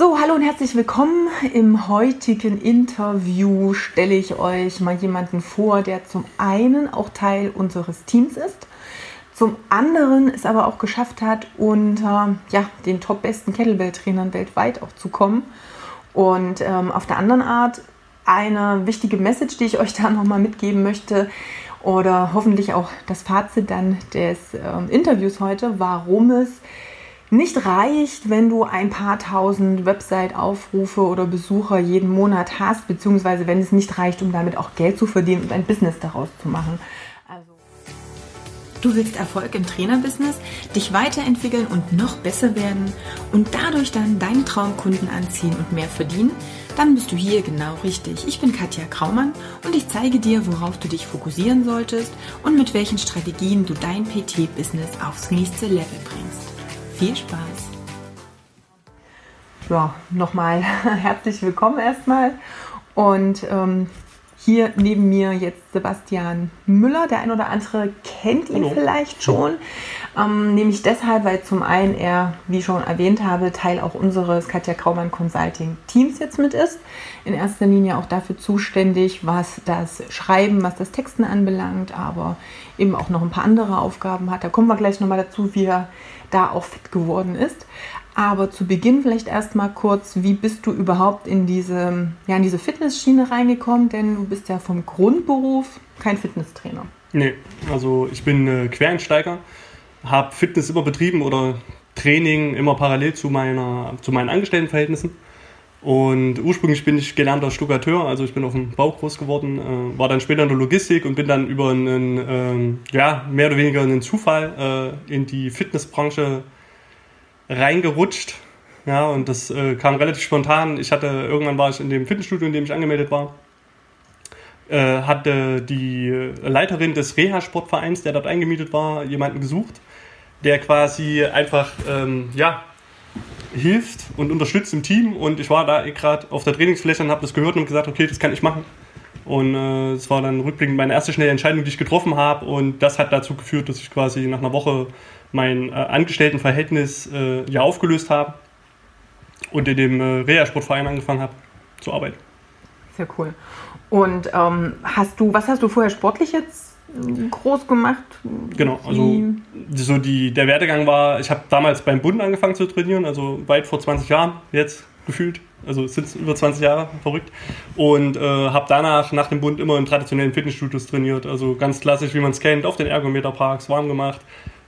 So, hallo und herzlich willkommen. Im heutigen Interview stelle ich euch mal jemanden vor, der zum einen auch Teil unseres Teams ist, zum anderen es aber auch geschafft hat, unter ja, den top besten Kettlebell-Trainern weltweit auch zu kommen. Und ähm, auf der anderen Art eine wichtige Message, die ich euch da nochmal mitgeben möchte oder hoffentlich auch das Fazit dann des ähm, Interviews heute, warum es nicht reicht, wenn du ein paar tausend Website-Aufrufe oder Besucher jeden Monat hast, beziehungsweise wenn es nicht reicht, um damit auch Geld zu verdienen und ein Business daraus zu machen. Also du willst Erfolg im Trainerbusiness, dich weiterentwickeln und noch besser werden und dadurch dann deine Traumkunden anziehen und mehr verdienen? Dann bist du hier genau richtig. Ich bin Katja Kraumann und ich zeige dir, worauf du dich fokussieren solltest und mit welchen Strategien du dein PT-Business aufs nächste Level bringst. Viel Spaß! Ja, nochmal herzlich willkommen erstmal. Und ähm, hier neben mir jetzt Sebastian Müller. Der ein oder andere kennt ihn Hallo. vielleicht schon. Ähm, nämlich deshalb, weil zum einen er, wie schon erwähnt habe, Teil auch unseres Katja Kraumann Consulting Teams jetzt mit ist. In erster Linie auch dafür zuständig, was das Schreiben, was das Texten anbelangt, aber eben auch noch ein paar andere Aufgaben hat. Da kommen wir gleich nochmal dazu, wie er da auch fit geworden ist. Aber zu Beginn vielleicht erstmal kurz, wie bist du überhaupt in diese, ja, in diese Fitnessschiene reingekommen? Denn du bist ja vom Grundberuf kein Fitnesstrainer. Nee, also ich bin äh, Quereinsteiger, habe Fitness immer betrieben oder Training immer parallel zu, meiner, zu meinen Angestelltenverhältnissen. Und ursprünglich bin ich gelernter Stuckateur, also ich bin auf dem Bau groß geworden, äh, war dann später in der Logistik und bin dann über einen, ähm, ja, mehr oder weniger einen Zufall äh, in die Fitnessbranche reingerutscht. Ja, und das äh, kam relativ spontan. Ich hatte, irgendwann war ich in dem Fitnessstudio, in dem ich angemeldet war, äh, hatte die Leiterin des Reha-Sportvereins, der dort eingemietet war, jemanden gesucht, der quasi einfach, ähm, ja, hilft und unterstützt im Team. Und ich war da gerade auf der Trainingsfläche und habe das gehört und gesagt, okay, das kann ich machen. Und es äh, war dann rückblickend meine erste schnelle Entscheidung, die ich getroffen habe. Und das hat dazu geführt, dass ich quasi nach einer Woche mein äh, Angestelltenverhältnis äh, ja aufgelöst habe und in dem äh, Reha-Sportverein angefangen habe zu arbeiten. Sehr cool. Und ähm, hast du, was hast du vorher sportlich jetzt groß gemacht? Genau, also so die, der Werdegang war, ich habe damals beim Bund angefangen zu trainieren, also weit vor 20 Jahren jetzt gefühlt, also sind es über 20 Jahre, verrückt. Und äh, habe danach nach dem Bund immer in traditionellen Fitnessstudios trainiert, also ganz klassisch, wie man es kennt, auf den Ergometerparks, warm gemacht,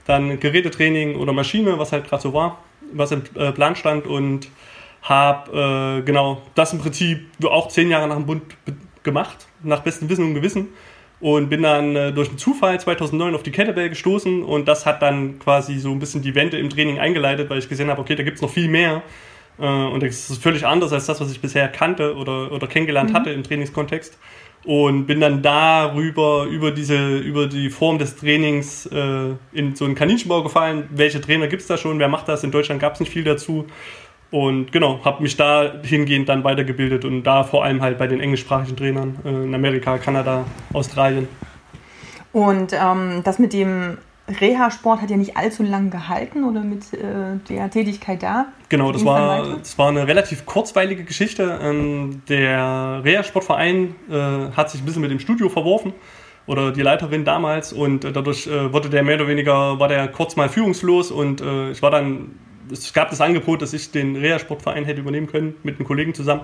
dann Gerätetraining oder Maschine, was halt gerade so war, was im äh, Plan stand und habe äh, genau das im Prinzip auch zehn Jahre nach dem Bund gemacht, nach bestem Wissen und Gewissen und bin dann äh, durch einen Zufall 2009 auf die Kettlebell gestoßen und das hat dann quasi so ein bisschen die Wende im Training eingeleitet, weil ich gesehen habe, okay, da gibt es noch viel mehr äh, und das ist völlig anders als das, was ich bisher kannte oder, oder kennengelernt mhm. hatte im Trainingskontext und bin dann darüber über diese über die Form des Trainings äh, in so einen Kaninchenbau gefallen. Welche Trainer gibt es da schon? Wer macht das? In Deutschland gab es nicht viel dazu und genau, habe mich da hingehend dann weitergebildet und da vor allem halt bei den englischsprachigen Trainern äh, in Amerika, Kanada, Australien. Und ähm, das mit dem Reha-Sport hat ja nicht allzu lang gehalten oder mit äh, der Tätigkeit da? Genau, das war, das war eine relativ kurzweilige Geschichte. Ähm, der Reha-Sportverein äh, hat sich ein bisschen mit dem Studio verworfen oder die Leiterin damals und äh, dadurch äh, wurde der mehr oder weniger, war der kurz mal führungslos und äh, ich war dann es gab das Angebot, dass ich den Reha-Sportverein hätte übernehmen können mit einem Kollegen zusammen.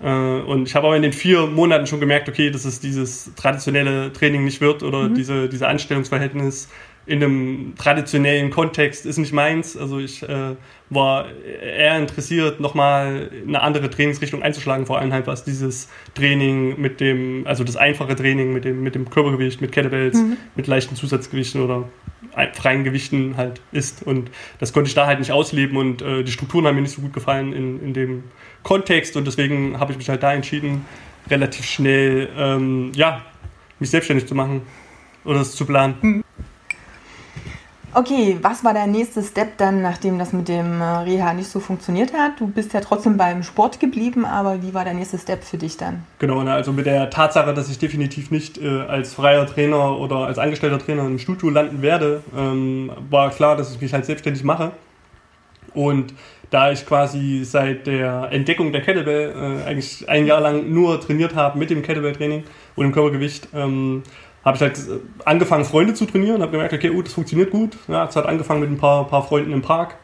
Äh, und ich habe aber in den vier Monaten schon gemerkt, okay, dass es dieses traditionelle Training nicht wird oder mhm. diese, diese Anstellungsverhältnis in einem traditionellen Kontext ist nicht meins. Also ich äh, war eher interessiert, nochmal eine andere Trainingsrichtung einzuschlagen, vor allem halt was dieses Training mit dem, also das einfache Training mit dem, mit dem Körpergewicht, mit Kettlebells, mhm. mit leichten Zusatzgewichten oder freien Gewichten halt ist. Und das konnte ich da halt nicht ausleben und äh, die Strukturen haben mir nicht so gut gefallen in, in dem Kontext und deswegen habe ich mich halt da entschieden, relativ schnell, ähm, ja, mich selbstständig zu machen oder es zu planen. Okay, was war der nächste Step dann, nachdem das mit dem äh, Reha nicht so funktioniert hat? Du bist ja trotzdem beim Sport geblieben, aber wie war der nächste Step für dich dann? Genau, also mit der Tatsache, dass ich definitiv nicht äh, als freier Trainer oder als angestellter Trainer im Studio landen werde, ähm, war klar, dass ich mich halt selbstständig mache. Und da ich quasi seit der Entdeckung der Kettlebell äh, eigentlich ein Jahr lang nur trainiert habe mit dem Kettlebell-Training und dem Körpergewicht, ähm, habe ich halt äh, angefangen, Freunde zu trainieren, habe gemerkt, okay, gut, das funktioniert gut. Ja, es hat angefangen mit ein paar, paar Freunden im Park.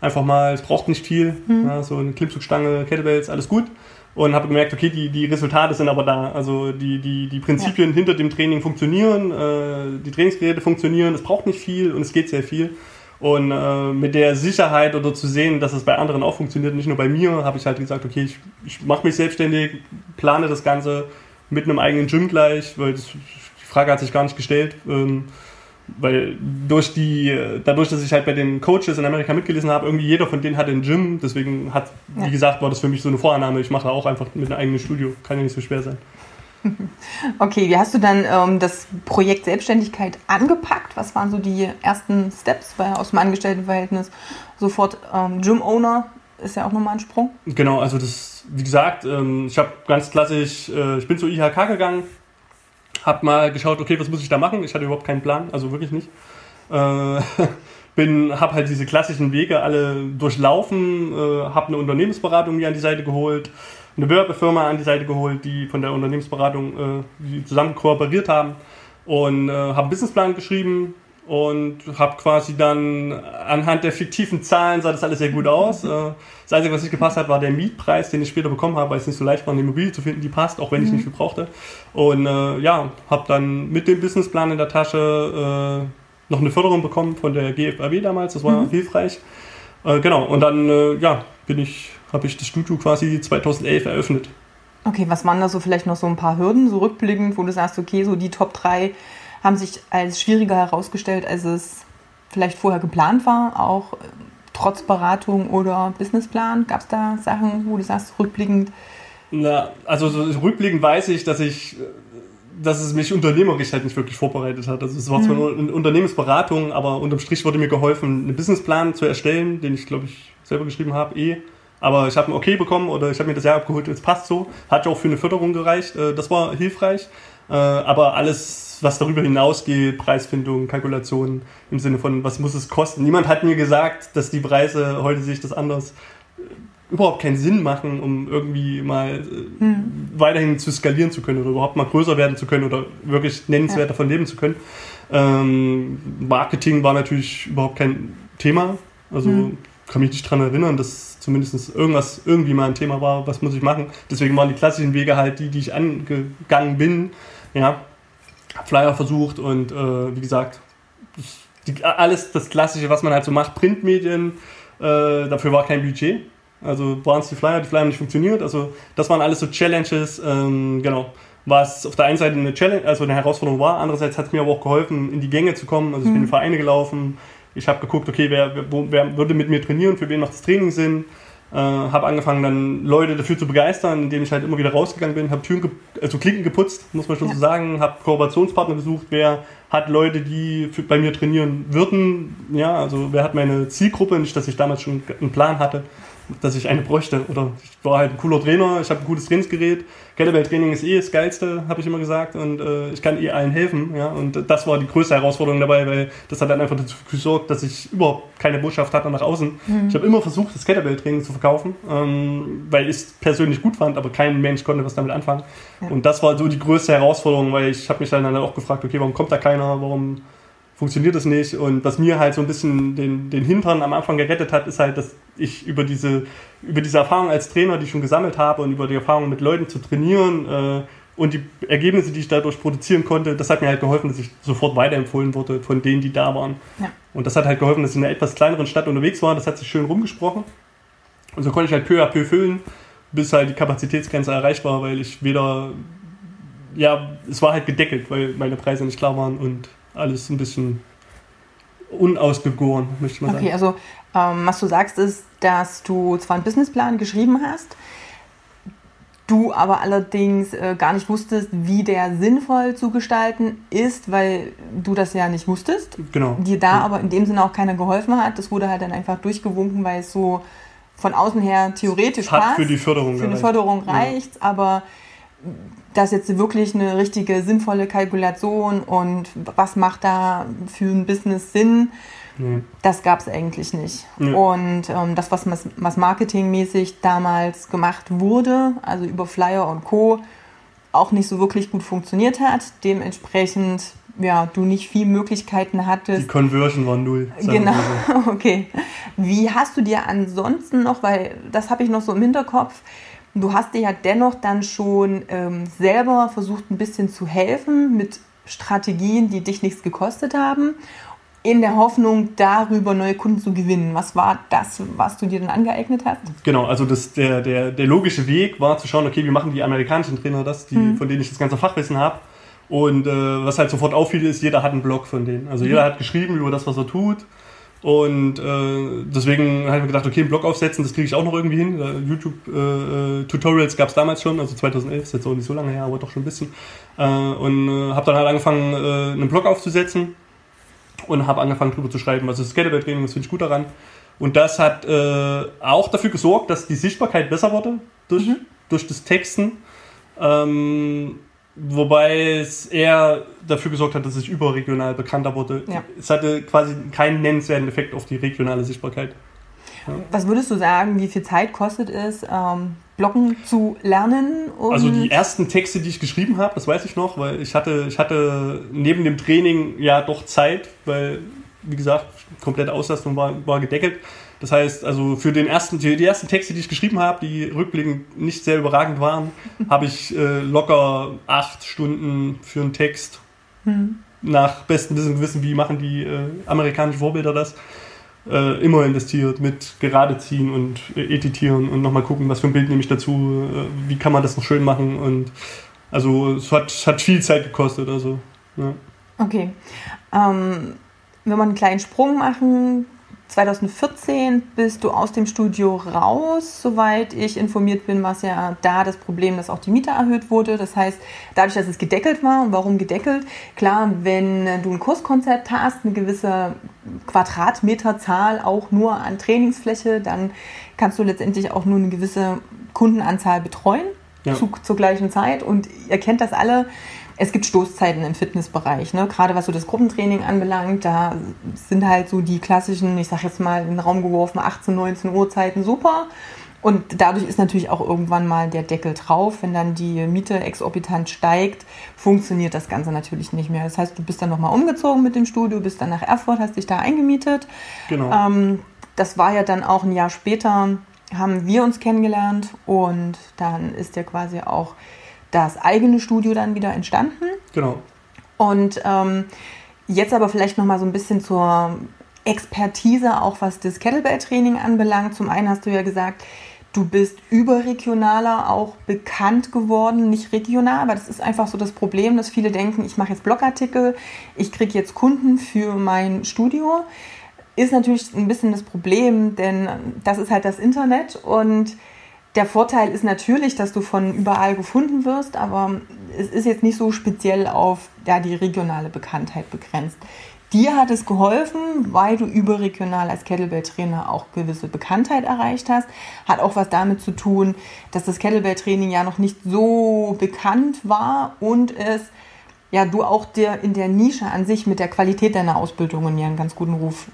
Einfach mal, es braucht nicht viel. Mhm. Ja, so eine Klimmzugstange, Kettlebells, alles gut. Und habe gemerkt, okay, die, die Resultate sind aber da. Also die, die, die Prinzipien ja. hinter dem Training funktionieren, äh, die Trainingsgeräte funktionieren, es braucht nicht viel und es geht sehr viel. Und äh, mit der Sicherheit oder zu sehen, dass es bei anderen auch funktioniert, nicht nur bei mir, habe ich halt gesagt, okay, ich, ich mache mich selbstständig, plane das Ganze mit einem eigenen Gym gleich, weil das, Frage hat sich gar nicht gestellt. Ähm, weil durch die, dadurch, dass ich halt bei den Coaches in Amerika mitgelesen habe, irgendwie jeder von denen hat ein Gym, deswegen hat, ja. wie gesagt, war das für mich so eine Vorannahme, ich mache auch einfach mit einem eigenen Studio, kann ja nicht so schwer sein. Okay, wie hast du dann ähm, das Projekt Selbstständigkeit angepackt? Was waren so die ersten Steps weil aus dem Angestelltenverhältnis? Sofort ähm, Gym-Owner ist ja auch nochmal ein Sprung. Genau, also das, wie gesagt, ähm, ich habe ganz klassisch, äh, ich bin zur IHK gegangen, habe mal geschaut, okay, was muss ich da machen? Ich hatte überhaupt keinen Plan, also wirklich nicht. Äh, bin, habe halt diese klassischen Wege alle durchlaufen, äh, habe eine Unternehmensberatung mir an die Seite geholt, eine Werbefirma an die Seite geholt, die von der Unternehmensberatung äh, die zusammen kooperiert haben und äh, habe einen Businessplan geschrieben und habe quasi dann anhand der fiktiven Zahlen sah das alles sehr gut aus. Äh, das Einzige, was nicht gepasst hat, war der Mietpreis, den ich später bekommen habe, weil es nicht so leicht war, eine Immobilie zu finden, die passt, auch wenn ich mhm. nicht viel brauchte. Und äh, ja, habe dann mit dem Businessplan in der Tasche äh, noch eine Förderung bekommen von der GFAW damals, das war mhm. hilfreich. Äh, genau, und dann äh, ja, bin ich habe ich das Studio quasi 2011 eröffnet. Okay, was waren da so vielleicht noch so ein paar Hürden, so rückblickend, wo du sagst, okay, so die Top 3 haben sich als schwieriger herausgestellt, als es vielleicht vorher geplant war, auch äh, trotz Beratung oder Businessplan? Gab es da Sachen, wo du sagst, rückblickend? Na, also so rückblickend weiß ich, dass ich dass es mich unternehmerisch halt nicht wirklich vorbereitet hat. Also es war zwar mhm. nur eine Unternehmensberatung, aber unterm Strich wurde mir geholfen, einen Businessplan zu erstellen, den ich, glaube ich, selber geschrieben habe, eh. Aber ich habe ein Okay bekommen oder ich habe mir das Jahr abgeholt, es passt so. Hat ja auch für eine Förderung gereicht. Äh, das war hilfreich. Äh, aber alles, was darüber hinausgeht, Preisfindung, Kalkulation im Sinne von, was muss es kosten. Niemand hat mir gesagt, dass die Preise heute sich das anders äh, überhaupt keinen Sinn machen, um irgendwie mal hm. weiterhin zu skalieren zu können oder überhaupt mal größer werden zu können oder wirklich nennenswert ja. davon leben zu können. Ähm, Marketing war natürlich überhaupt kein Thema. Also hm. kann mich nicht daran erinnern, dass zumindest irgendwas irgendwie mal ein Thema war, was muss ich machen. Deswegen waren die klassischen Wege halt die, die ich angegangen bin. Ja, Flyer versucht und äh, wie gesagt, die, alles das Klassische, was man halt so macht, Printmedien, äh, dafür war kein Budget. Also waren es die Flyer, die Flyer haben nicht funktioniert. Also das waren alles so Challenges, ähm, genau. Was auf der einen Seite eine Challenge, also eine Herausforderung war, andererseits hat es mir aber auch geholfen, in die Gänge zu kommen. Also ich mhm. bin in Vereine gelaufen, ich habe geguckt, okay, wer, wer, wer, würde mit mir trainieren, für wen macht das Training Sinn. Äh, habe angefangen, dann Leute dafür zu begeistern, indem ich halt immer wieder rausgegangen bin, habe Türen, also Klinken geputzt, muss man schon ja. so sagen, habe Kooperationspartner gesucht, wer hat Leute, die für, bei mir trainieren würden, ja, also wer hat meine Zielgruppe, nicht, dass ich damals schon einen Plan hatte, dass ich eine bräuchte. Oder ich war halt ein cooler Trainer, ich habe ein gutes Trainingsgerät. Kettlebell-Training ist eh das Geilste, habe ich immer gesagt. Und äh, ich kann eh allen helfen. Ja? Und das war die größte Herausforderung dabei, weil das hat dann einfach dazu gesorgt, dass ich überhaupt keine Botschaft hatte nach außen. Mhm. Ich habe immer versucht, das Kettlebell-Training zu verkaufen, ähm, weil ich es persönlich gut fand, aber kein Mensch konnte was damit anfangen. Ja. Und das war so die größte Herausforderung, weil ich habe mich dann auch gefragt, okay, warum kommt da keiner, warum funktioniert das nicht. Und was mir halt so ein bisschen den, den Hintern am Anfang gerettet hat, ist halt, dass ich über diese, über diese Erfahrung als Trainer, die ich schon gesammelt habe und über die Erfahrung mit Leuten zu trainieren äh, und die Ergebnisse, die ich dadurch produzieren konnte, das hat mir halt geholfen, dass ich sofort weiterempfohlen wurde von denen, die da waren. Ja. Und das hat halt geholfen, dass ich in einer etwas kleineren Stadt unterwegs war. Das hat sich schön rumgesprochen. Und so konnte ich halt peu à peu füllen, bis halt die Kapazitätsgrenze erreicht war, weil ich weder, ja, es war halt gedeckelt, weil meine Preise nicht klar waren und alles ein bisschen unausgegoren, möchte ich mal sagen. Okay, also ähm, was du sagst ist, dass du zwar einen Businessplan geschrieben hast, du aber allerdings äh, gar nicht wusstest, wie der sinnvoll zu gestalten ist, weil du das ja nicht wusstest. Genau. Dir da ja. aber in dem Sinne auch keiner geholfen hat. Das wurde halt dann einfach durchgewunken, weil es so von außen her theoretisch hat passt. für die Förderung Für die Förderung reicht, ja. aber das jetzt wirklich eine richtige sinnvolle Kalkulation und was macht da für ein Business Sinn, Nee. Das gab es eigentlich nicht. Nee. Und ähm, das, was, was marketingmäßig damals gemacht wurde, also über Flyer und Co., auch nicht so wirklich gut funktioniert hat. Dementsprechend, ja, du nicht viel Möglichkeiten hattest. Die Conversion war null. Genau, okay. Wie hast du dir ansonsten noch, weil das habe ich noch so im Hinterkopf, du hast dir ja dennoch dann schon ähm, selber versucht, ein bisschen zu helfen mit Strategien, die dich nichts gekostet haben in der Hoffnung, darüber neue Kunden zu gewinnen. Was war das, was du dir dann angeeignet hast? Genau, also das, der, der, der logische Weg war zu schauen, okay, wie machen die amerikanischen Trainer das, die, mhm. von denen ich das ganze Fachwissen habe. Und äh, was halt sofort auffiel, ist, jeder hat einen Blog von denen. Also mhm. jeder hat geschrieben über das, was er tut. Und äh, deswegen habe ich mir gedacht, okay, einen Blog aufsetzen, das kriege ich auch noch irgendwie hin. YouTube-Tutorials äh, äh gab es damals schon, also 2011, ist jetzt auch nicht so lange her, aber doch schon ein bisschen. Äh, und äh, habe dann halt angefangen, äh, einen Blog aufzusetzen und habe angefangen drüber zu schreiben. Also das Kettlebell-Training, das finde ich gut daran. Und das hat äh, auch dafür gesorgt, dass die Sichtbarkeit besser wurde durch, mhm. durch das Texten. Ähm, wobei es eher dafür gesorgt hat, dass es überregional bekannter wurde. Ja. Es hatte quasi keinen nennenswerten Effekt auf die regionale Sichtbarkeit. Ja. Was würdest du sagen, wie viel Zeit kostet es, ähm, Blocken zu lernen? also die ersten Texte, die ich geschrieben habe, das weiß ich noch, weil ich hatte, ich hatte neben dem Training ja doch Zeit, weil, wie gesagt, komplette Auslastung war, war gedeckelt. Das heißt, also für den ersten, die, die ersten Texte, die ich geschrieben habe, die rückblickend nicht sehr überragend waren, habe ich äh, locker acht Stunden für einen Text hm. nach bestem Wissen und Gewissen, wie machen die äh, amerikanischen Vorbilder das äh, immer investiert mit gerade ziehen und äh, editieren und nochmal gucken, was für ein Bild nehme ich dazu, äh, wie kann man das noch schön machen und also es hat, hat viel Zeit gekostet. Also, ja. Okay. Ähm, wenn wir einen kleinen Sprung machen, 2014 bist du aus dem Studio raus. Soweit ich informiert bin, war es ja da das Problem, dass auch die Miete erhöht wurde. Das heißt, dadurch, dass es gedeckelt war, und warum gedeckelt? Klar, wenn du ein Kurskonzept hast, eine gewisse Quadratmeterzahl auch nur an Trainingsfläche, dann kannst du letztendlich auch nur eine gewisse Kundenanzahl betreuen ja. zu, zur gleichen Zeit. Und ihr kennt das alle es gibt Stoßzeiten im Fitnessbereich, ne? gerade was so das Gruppentraining anbelangt. Da sind halt so die klassischen, ich sag jetzt mal in den Raum geworfen, 18, 19 Uhr Zeiten super. Und dadurch ist natürlich auch irgendwann mal der Deckel drauf. Wenn dann die Miete exorbitant steigt, funktioniert das Ganze natürlich nicht mehr. Das heißt, du bist dann nochmal umgezogen mit dem Studio, bist dann nach Erfurt, hast dich da eingemietet. Genau. Ähm, das war ja dann auch ein Jahr später, haben wir uns kennengelernt und dann ist ja quasi auch das eigene Studio dann wieder entstanden. Genau. Und ähm, jetzt aber vielleicht noch mal so ein bisschen zur Expertise, auch was das Kettlebell-Training anbelangt. Zum einen hast du ja gesagt, du bist überregionaler auch bekannt geworden, nicht regional, aber das ist einfach so das Problem, dass viele denken, ich mache jetzt Blogartikel, ich kriege jetzt Kunden für mein Studio. Ist natürlich ein bisschen das Problem, denn das ist halt das Internet und der Vorteil ist natürlich, dass du von überall gefunden wirst, aber es ist jetzt nicht so speziell auf ja, die regionale Bekanntheit begrenzt. Dir hat es geholfen, weil du überregional als Kettlebell-Trainer auch gewisse Bekanntheit erreicht hast. Hat auch was damit zu tun, dass das Kettlebell-Training ja noch nicht so bekannt war und es ja du auch dir in der Nische an sich mit der Qualität deiner Ausbildungen ja einen ganz guten Ruf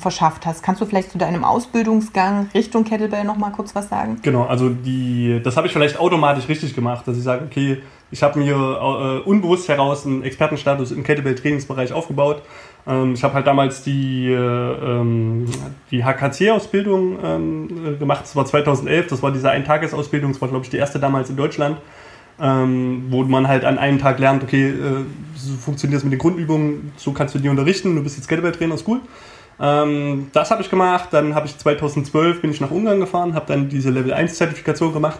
verschafft hast. Kannst du vielleicht zu deinem Ausbildungsgang Richtung Kettlebell noch mal kurz was sagen? Genau, also die, das habe ich vielleicht automatisch richtig gemacht, dass ich sage, okay, ich habe mir äh, unbewusst heraus einen Expertenstatus im Kettlebell-Trainingsbereich aufgebaut. Ähm, ich habe halt damals die, äh, ähm, die HKC-Ausbildung ähm, gemacht, das war 2011, das war diese Eintagesausbildung, das war glaube ich die erste damals in Deutschland. Ähm, wo man halt an einem Tag lernt, okay, äh, so funktioniert das mit den Grundübungen, so kannst du die unterrichten, du bist jetzt Kettlebell-Trainer, ist cool. Ähm, das habe ich gemacht. Dann habe ich 2012 bin ich nach Ungarn gefahren, habe dann diese Level 1 Zertifikation gemacht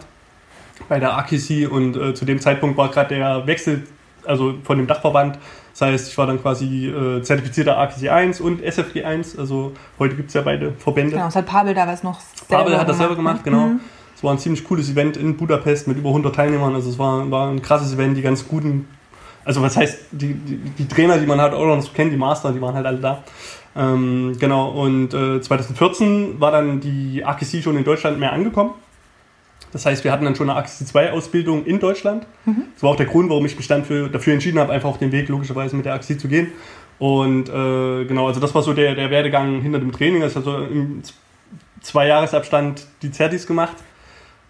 bei der AKC und äh, zu dem Zeitpunkt war gerade der Wechsel also von dem Dachverband. Das heißt, ich war dann quasi äh, zertifizierter AKC 1 und SFG 1. Also heute gibt es ja beide Verbände. Genau, das hat Pavel da was noch Pavel hat das selber gemacht, genau. Mhm. Es war ein ziemlich cooles Event in Budapest mit über 100 Teilnehmern. Also es war, war ein krasses Event, die ganz guten, also was heißt, die, die, die Trainer, die man halt auch noch kennt, die Master, die waren halt alle da. Ähm, genau, und äh, 2014 war dann die AKC schon in Deutschland mehr angekommen. Das heißt, wir hatten dann schon eine Axis 2 Ausbildung in Deutschland. Mhm. Das war auch der Grund, warum ich mich dann für, dafür entschieden habe, einfach auch den Weg logischerweise mit der Axis zu gehen. Und äh, genau, also das war so der, der Werdegang hinter dem Training. Also im zwei Jahresabstand die Zertis gemacht.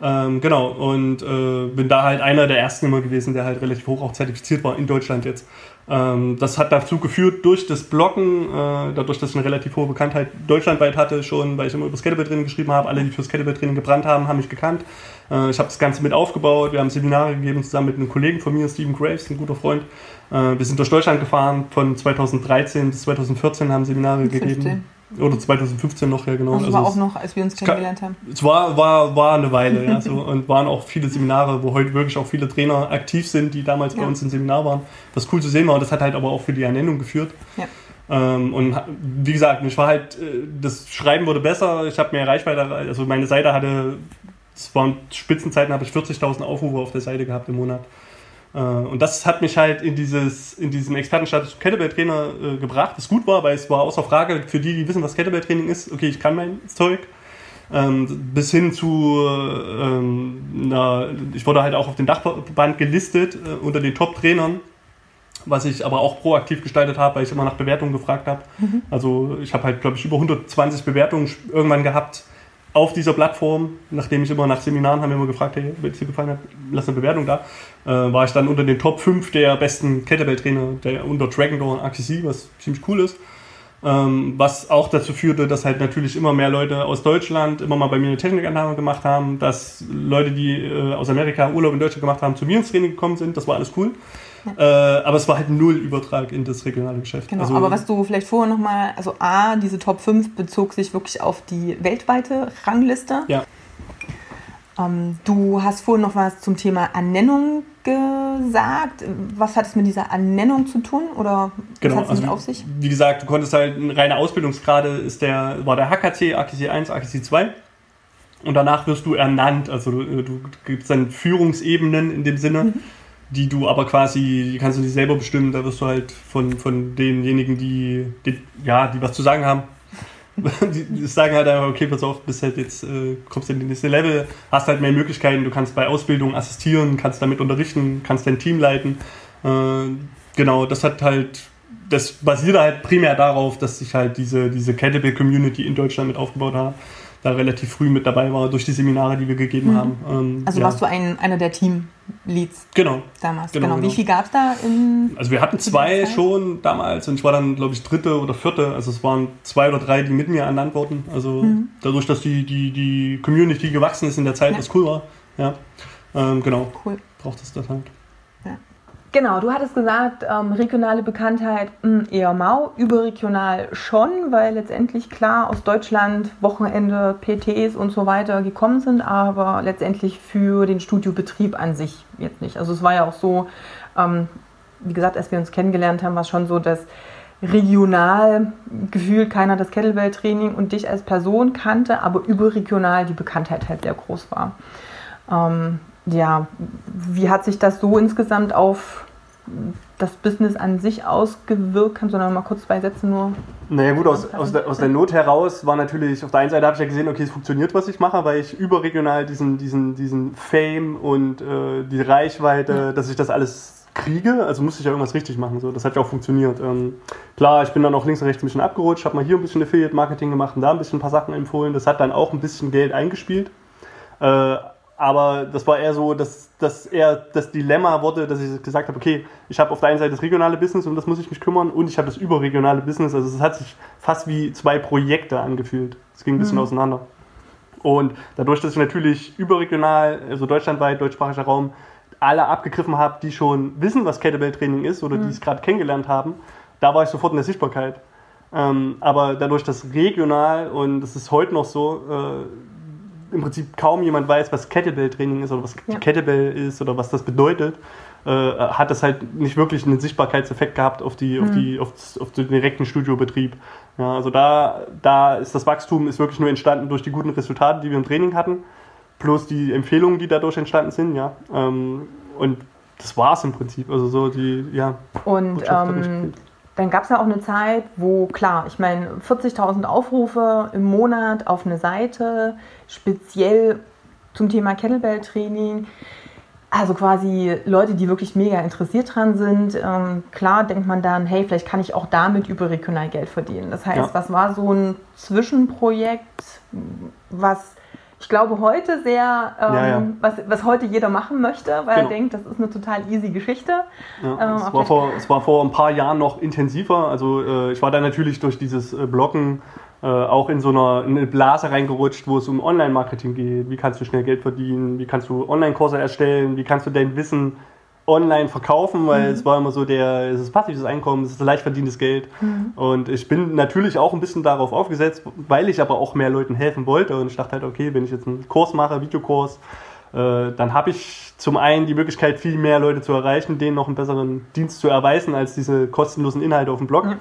Ähm, genau, und äh, bin da halt einer der ersten immer gewesen, der halt relativ hoch auch zertifiziert war in Deutschland jetzt. Ähm, das hat dazu geführt, durch das Bloggen, äh, dadurch, dass ich eine relativ hohe Bekanntheit deutschlandweit hatte, schon, weil ich immer über das Kettlebell-Training geschrieben habe, alle, die fürs Kettlebell-Training gebrannt haben, haben mich gekannt. Äh, ich habe das Ganze mit aufgebaut, wir haben Seminare gegeben zusammen mit einem Kollegen von mir, Stephen Graves, ein guter Freund. Äh, wir sind durch Deutschland gefahren, von 2013 bis 2014 haben Seminare 15. gegeben. Oder 2015 noch, ja genau. Also, also war auch noch, als wir uns kennengelernt haben. Es war, war, war eine Weile, ja. So, und waren auch viele Seminare, wo heute wirklich auch viele Trainer aktiv sind, die damals ja. bei uns im Seminar waren. Was cool zu sehen war. Und das hat halt aber auch für die Ernennung geführt. Ja. Ähm, und wie gesagt, ich war halt, äh, das Schreiben wurde besser, ich habe mehr Reichweite, also meine Seite hatte, es waren Spitzenzeiten, habe ich 40.000 Aufrufe auf der Seite gehabt im Monat. Äh, und das hat mich halt in, dieses, in diesen Expertenstatus Kettlebell-Trainer äh, gebracht, was gut war, weil es war außer Frage für die, die wissen, was Kettlebell-Training ist, okay, ich kann mein Zeug. Ähm, bis hin zu, ähm, na, ich wurde halt auch auf den Dachverband gelistet äh, unter den Top-Trainern, was ich aber auch proaktiv gestaltet habe, weil ich immer nach Bewertungen gefragt habe. Mhm. Also ich habe halt, glaube ich, über 120 Bewertungen irgendwann gehabt auf dieser Plattform, nachdem ich immer nach Seminaren haben wir immer gefragt, hey, wenn es dir gefallen hat, lass eine Bewertung da, äh, war ich dann unter den Top 5 der besten Kettlebell-Trainer der unter Dragon Door und AXC, was ziemlich cool ist. Ähm, was auch dazu führte, dass halt natürlich immer mehr Leute aus Deutschland immer mal bei mir eine Technikannahme gemacht haben, dass Leute, die äh, aus Amerika Urlaub in Deutschland gemacht haben, zu mir ins Training gekommen sind. Das war alles cool. Äh, aber es war halt null Übertrag in das regionale Geschäft. Genau, also, aber was du vielleicht vorher nochmal, also A, diese Top 5 bezog sich wirklich auf die weltweite Rangliste. Ja. Ähm, du hast vorhin noch was zum Thema Ernennung gesagt. Was hat es mit dieser Ernennung zu tun oder genau, was hat es also, auf sich? Wie gesagt, du konntest halt reine Ausbildungsgrade ist der, war der HKC, AKC 1, AKC 2. Und danach wirst du ernannt. Also du, du gibst dann Führungsebenen in dem Sinne. Mhm die du aber quasi, die kannst du nicht selber bestimmen, da wirst du halt von, von denjenigen, die, die ja, die was zu sagen haben, die, sagen halt einfach, okay, pass auf, bist halt jetzt, äh, kommst in die nächste Level, hast halt mehr Möglichkeiten, du kannst bei Ausbildung assistieren, kannst damit unterrichten, kannst dein Team leiten. Äh, genau, das hat halt, das basiert halt primär darauf, dass sich halt diese, diese Kettlebell-Community in Deutschland mit aufgebaut hat da relativ früh mit dabei war durch die Seminare, die wir gegeben mhm. haben. Ähm, also ja. warst du ein, einer der Teamleads genau. damals. Genau. genau. Wie genau. viel gab es da? In also wir hatten zwei schon damals und ich war dann, glaube ich, dritte oder vierte. Also es waren zwei oder drei, die mit mir ernannt wurden. Also mhm. dadurch, dass die, die, die Community gewachsen ist in der Zeit, ja. was cool war. Ja. Ähm, genau. Cool. Braucht es das halt. Genau, du hattest gesagt, ähm, regionale Bekanntheit mh, hm, eher mau, überregional schon, weil letztendlich klar aus Deutschland Wochenende PTs und so weiter gekommen sind, aber letztendlich für den Studiobetrieb an sich jetzt nicht. Also es war ja auch so, ähm, wie gesagt, als wir uns kennengelernt haben, war es schon so, dass regional gefühlt keiner das Kettlebell-Training und dich als Person kannte, aber überregional die Bekanntheit halt sehr groß war. Ähm, ja, wie hat sich das so insgesamt auf das Business an sich ausgewirkt? Kannst du noch mal kurz zwei Sätze nur. Naja, gut, aus, aus, der, aus der Not heraus war natürlich, auf der einen Seite habe ich ja gesehen, okay, es funktioniert, was ich mache, weil ich überregional diesen, diesen, diesen Fame und äh, die Reichweite, ja. dass ich das alles kriege, also musste ich ja irgendwas richtig machen. So. Das hat ja auch funktioniert. Ähm, klar, ich bin dann auch links und rechts ein bisschen abgerutscht, habe mal hier ein bisschen Affiliate-Marketing gemacht und da ein bisschen ein paar Sachen empfohlen. Das hat dann auch ein bisschen Geld eingespielt. Äh, aber das war eher so, dass, dass eher das Dilemma wurde, dass ich gesagt habe, okay, ich habe auf der einen Seite das regionale Business, um das muss ich mich kümmern, und ich habe das überregionale Business. Also es hat sich fast wie zwei Projekte angefühlt. Es ging ein bisschen mhm. auseinander. Und dadurch, dass ich natürlich überregional, also deutschlandweit, deutschsprachiger Raum, alle abgegriffen habe, die schon wissen, was Kettlebell-Training ist oder mhm. die es gerade kennengelernt haben, da war ich sofort in der Sichtbarkeit. Ähm, aber dadurch, dass regional, und das ist heute noch so, äh, im Prinzip kaum jemand weiß, was Kettlebell-Training ist oder was ja. Kettlebell ist oder was das bedeutet, äh, hat das halt nicht wirklich einen Sichtbarkeitseffekt gehabt auf, die, mhm. auf, die, auf, auf den direkten Studiobetrieb. Ja, also da, da ist das Wachstum ist wirklich nur entstanden durch die guten Resultate, die wir im Training hatten, plus die Empfehlungen, die dadurch entstanden sind. Ja. Ähm, und das war es im Prinzip. Also so die, ja. Und ähm, dann gab es ja auch eine Zeit, wo klar, ich meine, 40.000 Aufrufe im Monat auf eine Seite, speziell zum Thema Kettlebell-Training. Also quasi Leute, die wirklich mega interessiert dran sind. Ähm, klar denkt man dann, hey, vielleicht kann ich auch damit überregional Geld verdienen. Das heißt, ja. was war so ein Zwischenprojekt, was ich glaube, heute sehr, ähm, ja, ja. Was, was heute jeder machen möchte, weil genau. er denkt, das ist eine total easy Geschichte. Ja, ähm, es, war vor, es war vor ein paar Jahren noch intensiver. Also äh, ich war da natürlich durch dieses äh, Bloggen äh, auch in so einer in eine Blase reingerutscht, wo es um Online-Marketing geht. Wie kannst du schnell Geld verdienen? Wie kannst du Online-Kurse erstellen? Wie kannst du dein Wissen online verkaufen, weil mhm. es war immer so der, es ist passives Einkommen, es ist leicht verdientes Geld. Mhm. Und ich bin natürlich auch ein bisschen darauf aufgesetzt, weil ich aber auch mehr Leuten helfen wollte. Und ich dachte halt, okay, wenn ich jetzt einen Kurs mache, Videokurs, äh, dann habe ich zum einen die Möglichkeit, viel mehr Leute zu erreichen, denen noch einen besseren Dienst zu erweisen, als diese kostenlosen Inhalte auf dem Blog. Mhm.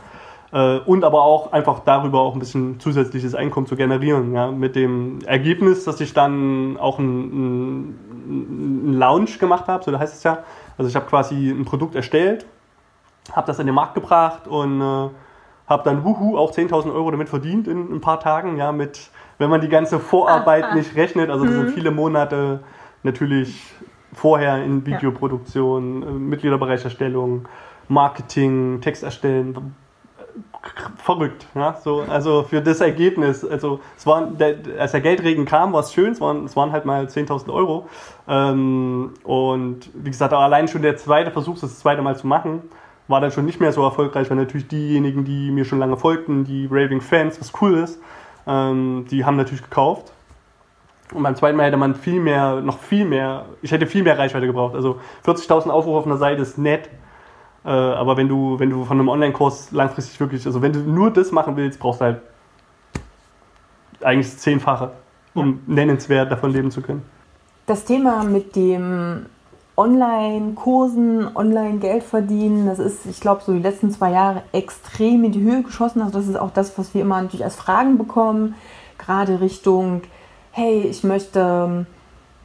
Äh, und aber auch einfach darüber auch ein bisschen zusätzliches Einkommen zu generieren. Ja? Mit dem Ergebnis, dass ich dann auch einen, einen Lounge gemacht habe, so heißt es ja, also ich habe quasi ein Produkt erstellt, habe das in den Markt gebracht und äh, habe dann wuhu auch 10.000 Euro damit verdient in ein paar Tagen, ja, mit, wenn man die ganze Vorarbeit ah, ah. nicht rechnet, also das mhm. sind viele Monate natürlich vorher in Videoproduktion, ja. Äh, Mitgliederbereicherstellung, Marketing, Text erstellen, verrückt. Ja? So, also für das Ergebnis, also es waren, der, als der Geldregen kam, war es schön, es waren, es waren halt mal 10.000 Euro. Ähm, und wie gesagt, allein schon der zweite Versuch, das, zweite Mal zu machen, war dann schon nicht mehr so erfolgreich, weil natürlich diejenigen, die mir schon lange folgten, die Raving-Fans, was cool ist, ähm, die haben natürlich gekauft. Und beim zweiten Mal hätte man viel mehr, noch viel mehr, ich hätte viel mehr Reichweite gebraucht. Also 40.000 Aufrufe auf einer Seite ist nett, äh, aber wenn du, wenn du von einem Online-Kurs langfristig wirklich, also wenn du nur das machen willst, brauchst du halt eigentlich das Zehnfache, um ja. nennenswert davon leben zu können. Das Thema mit dem Online-Kursen, Online-Geld verdienen, das ist, ich glaube, so die letzten zwei Jahre extrem in die Höhe geschossen. Also das ist auch das, was wir immer natürlich als Fragen bekommen, gerade Richtung, hey, ich möchte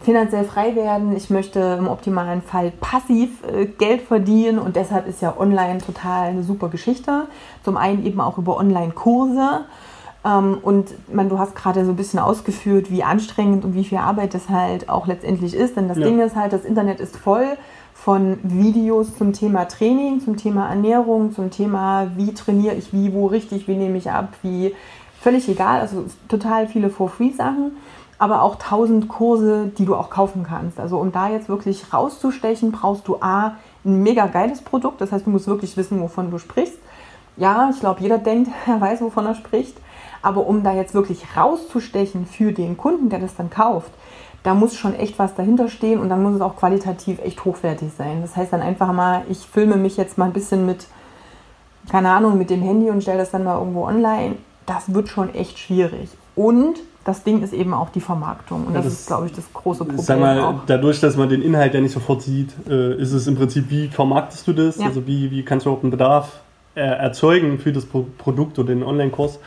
finanziell frei werden, ich möchte im optimalen Fall passiv äh, Geld verdienen und deshalb ist ja online total eine super Geschichte. Zum einen eben auch über Online-Kurse. Ähm, und man, du hast gerade so ein bisschen ausgeführt, wie anstrengend und wie viel Arbeit das halt auch letztendlich ist. Denn das ja. Ding ist halt, das Internet ist voll von Videos zum Thema Training, zum Thema Ernährung, zum Thema, wie trainiere ich wie, wo richtig, wie nehme ich ab, wie völlig egal. Also total viele For-Free-Sachen aber auch tausend Kurse, die du auch kaufen kannst. Also um da jetzt wirklich rauszustechen, brauchst du A, ein mega geiles Produkt. Das heißt, du musst wirklich wissen, wovon du sprichst. Ja, ich glaube, jeder denkt, er weiß, wovon er spricht. Aber um da jetzt wirklich rauszustechen für den Kunden, der das dann kauft, da muss schon echt was dahinter stehen und dann muss es auch qualitativ echt hochwertig sein. Das heißt dann einfach mal, ich filme mich jetzt mal ein bisschen mit, keine Ahnung, mit dem Handy und stelle das dann mal irgendwo online. Das wird schon echt schwierig. Und das Ding ist eben auch die Vermarktung. Und ja, das, das, ist, glaube ich, das große Problem. Sag mal, auch. dadurch, dass man den Inhalt ja nicht sofort sieht, äh, ist es im Prinzip, wie vermarktest du das? Ja. Also wie, wie kannst du überhaupt einen Bedarf erzeugen für das Pro Produkt oder den Online-Kurs?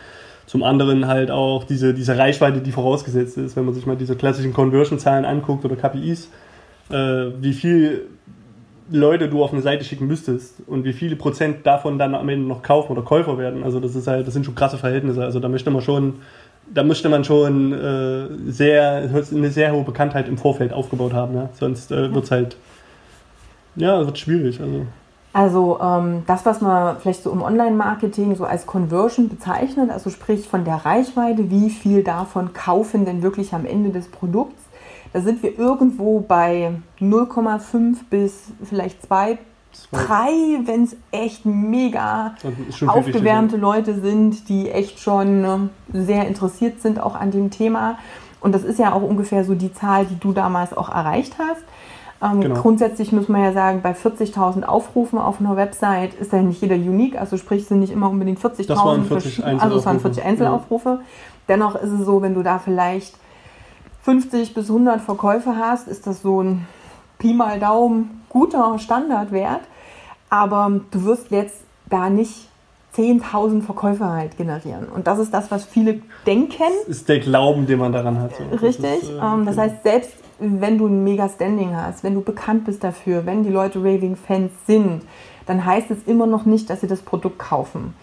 Zum anderen halt auch diese, diese Reichweite, die vorausgesetzt ist, wenn man sich mal diese klassischen Conversion-Zahlen anguckt oder KPIs, äh, wie viel Leute du auf eine Seite schicken müsstest und wie viele Prozent davon dann am Ende noch kaufen oder Käufer werden. Also das ist halt, das sind schon krasse Verhältnisse. Also da möchte man schon da müsste man schon äh, sehr, eine sehr hohe Bekanntheit im Vorfeld aufgebaut haben. Ja? Sonst äh, wird es halt, ja, wird schwierig. Also. Also ähm, das, was man vielleicht so im Online-Marketing so als Conversion bezeichnet, also sprich von der Reichweite, wie viel davon kaufen denn wirklich am Ende des Produkts, da sind wir irgendwo bei 0,5 bis vielleicht 2 drei, wenn es echt mega aufgewärmte Leute sind, die echt schon ne, sehr interessiert sind auch an dem Thema. Und das ist ja auch ungefähr so die Zahl, die du damals auch erreicht hast. Ähm, genau. Grundsätzlich muss man ja sagen, bei 40.000 Aufrufen auf einer Website ist ja nicht jeder unique, also sprich sind nicht immer unbedingt 40.000 das waren 40 also es waren 40 Einzelaufrufe. Ja. Dennoch ist es so, wenn du da vielleicht 50 bis 100 Verkäufe hast, ist das so ein Pi mal Daumen guter Standardwert. Aber du wirst jetzt da nicht 10.000 Verkäufe halt generieren. Und das ist das, was viele denken. Das ist der Glauben, den man daran hat. Richtig. Das, ist, äh, ähm, das genau. heißt, selbst wenn du ein mega Standing hast, wenn du bekannt bist dafür, wenn die Leute Raving-Fans sind, dann heißt es immer noch nicht, dass sie das Produkt kaufen.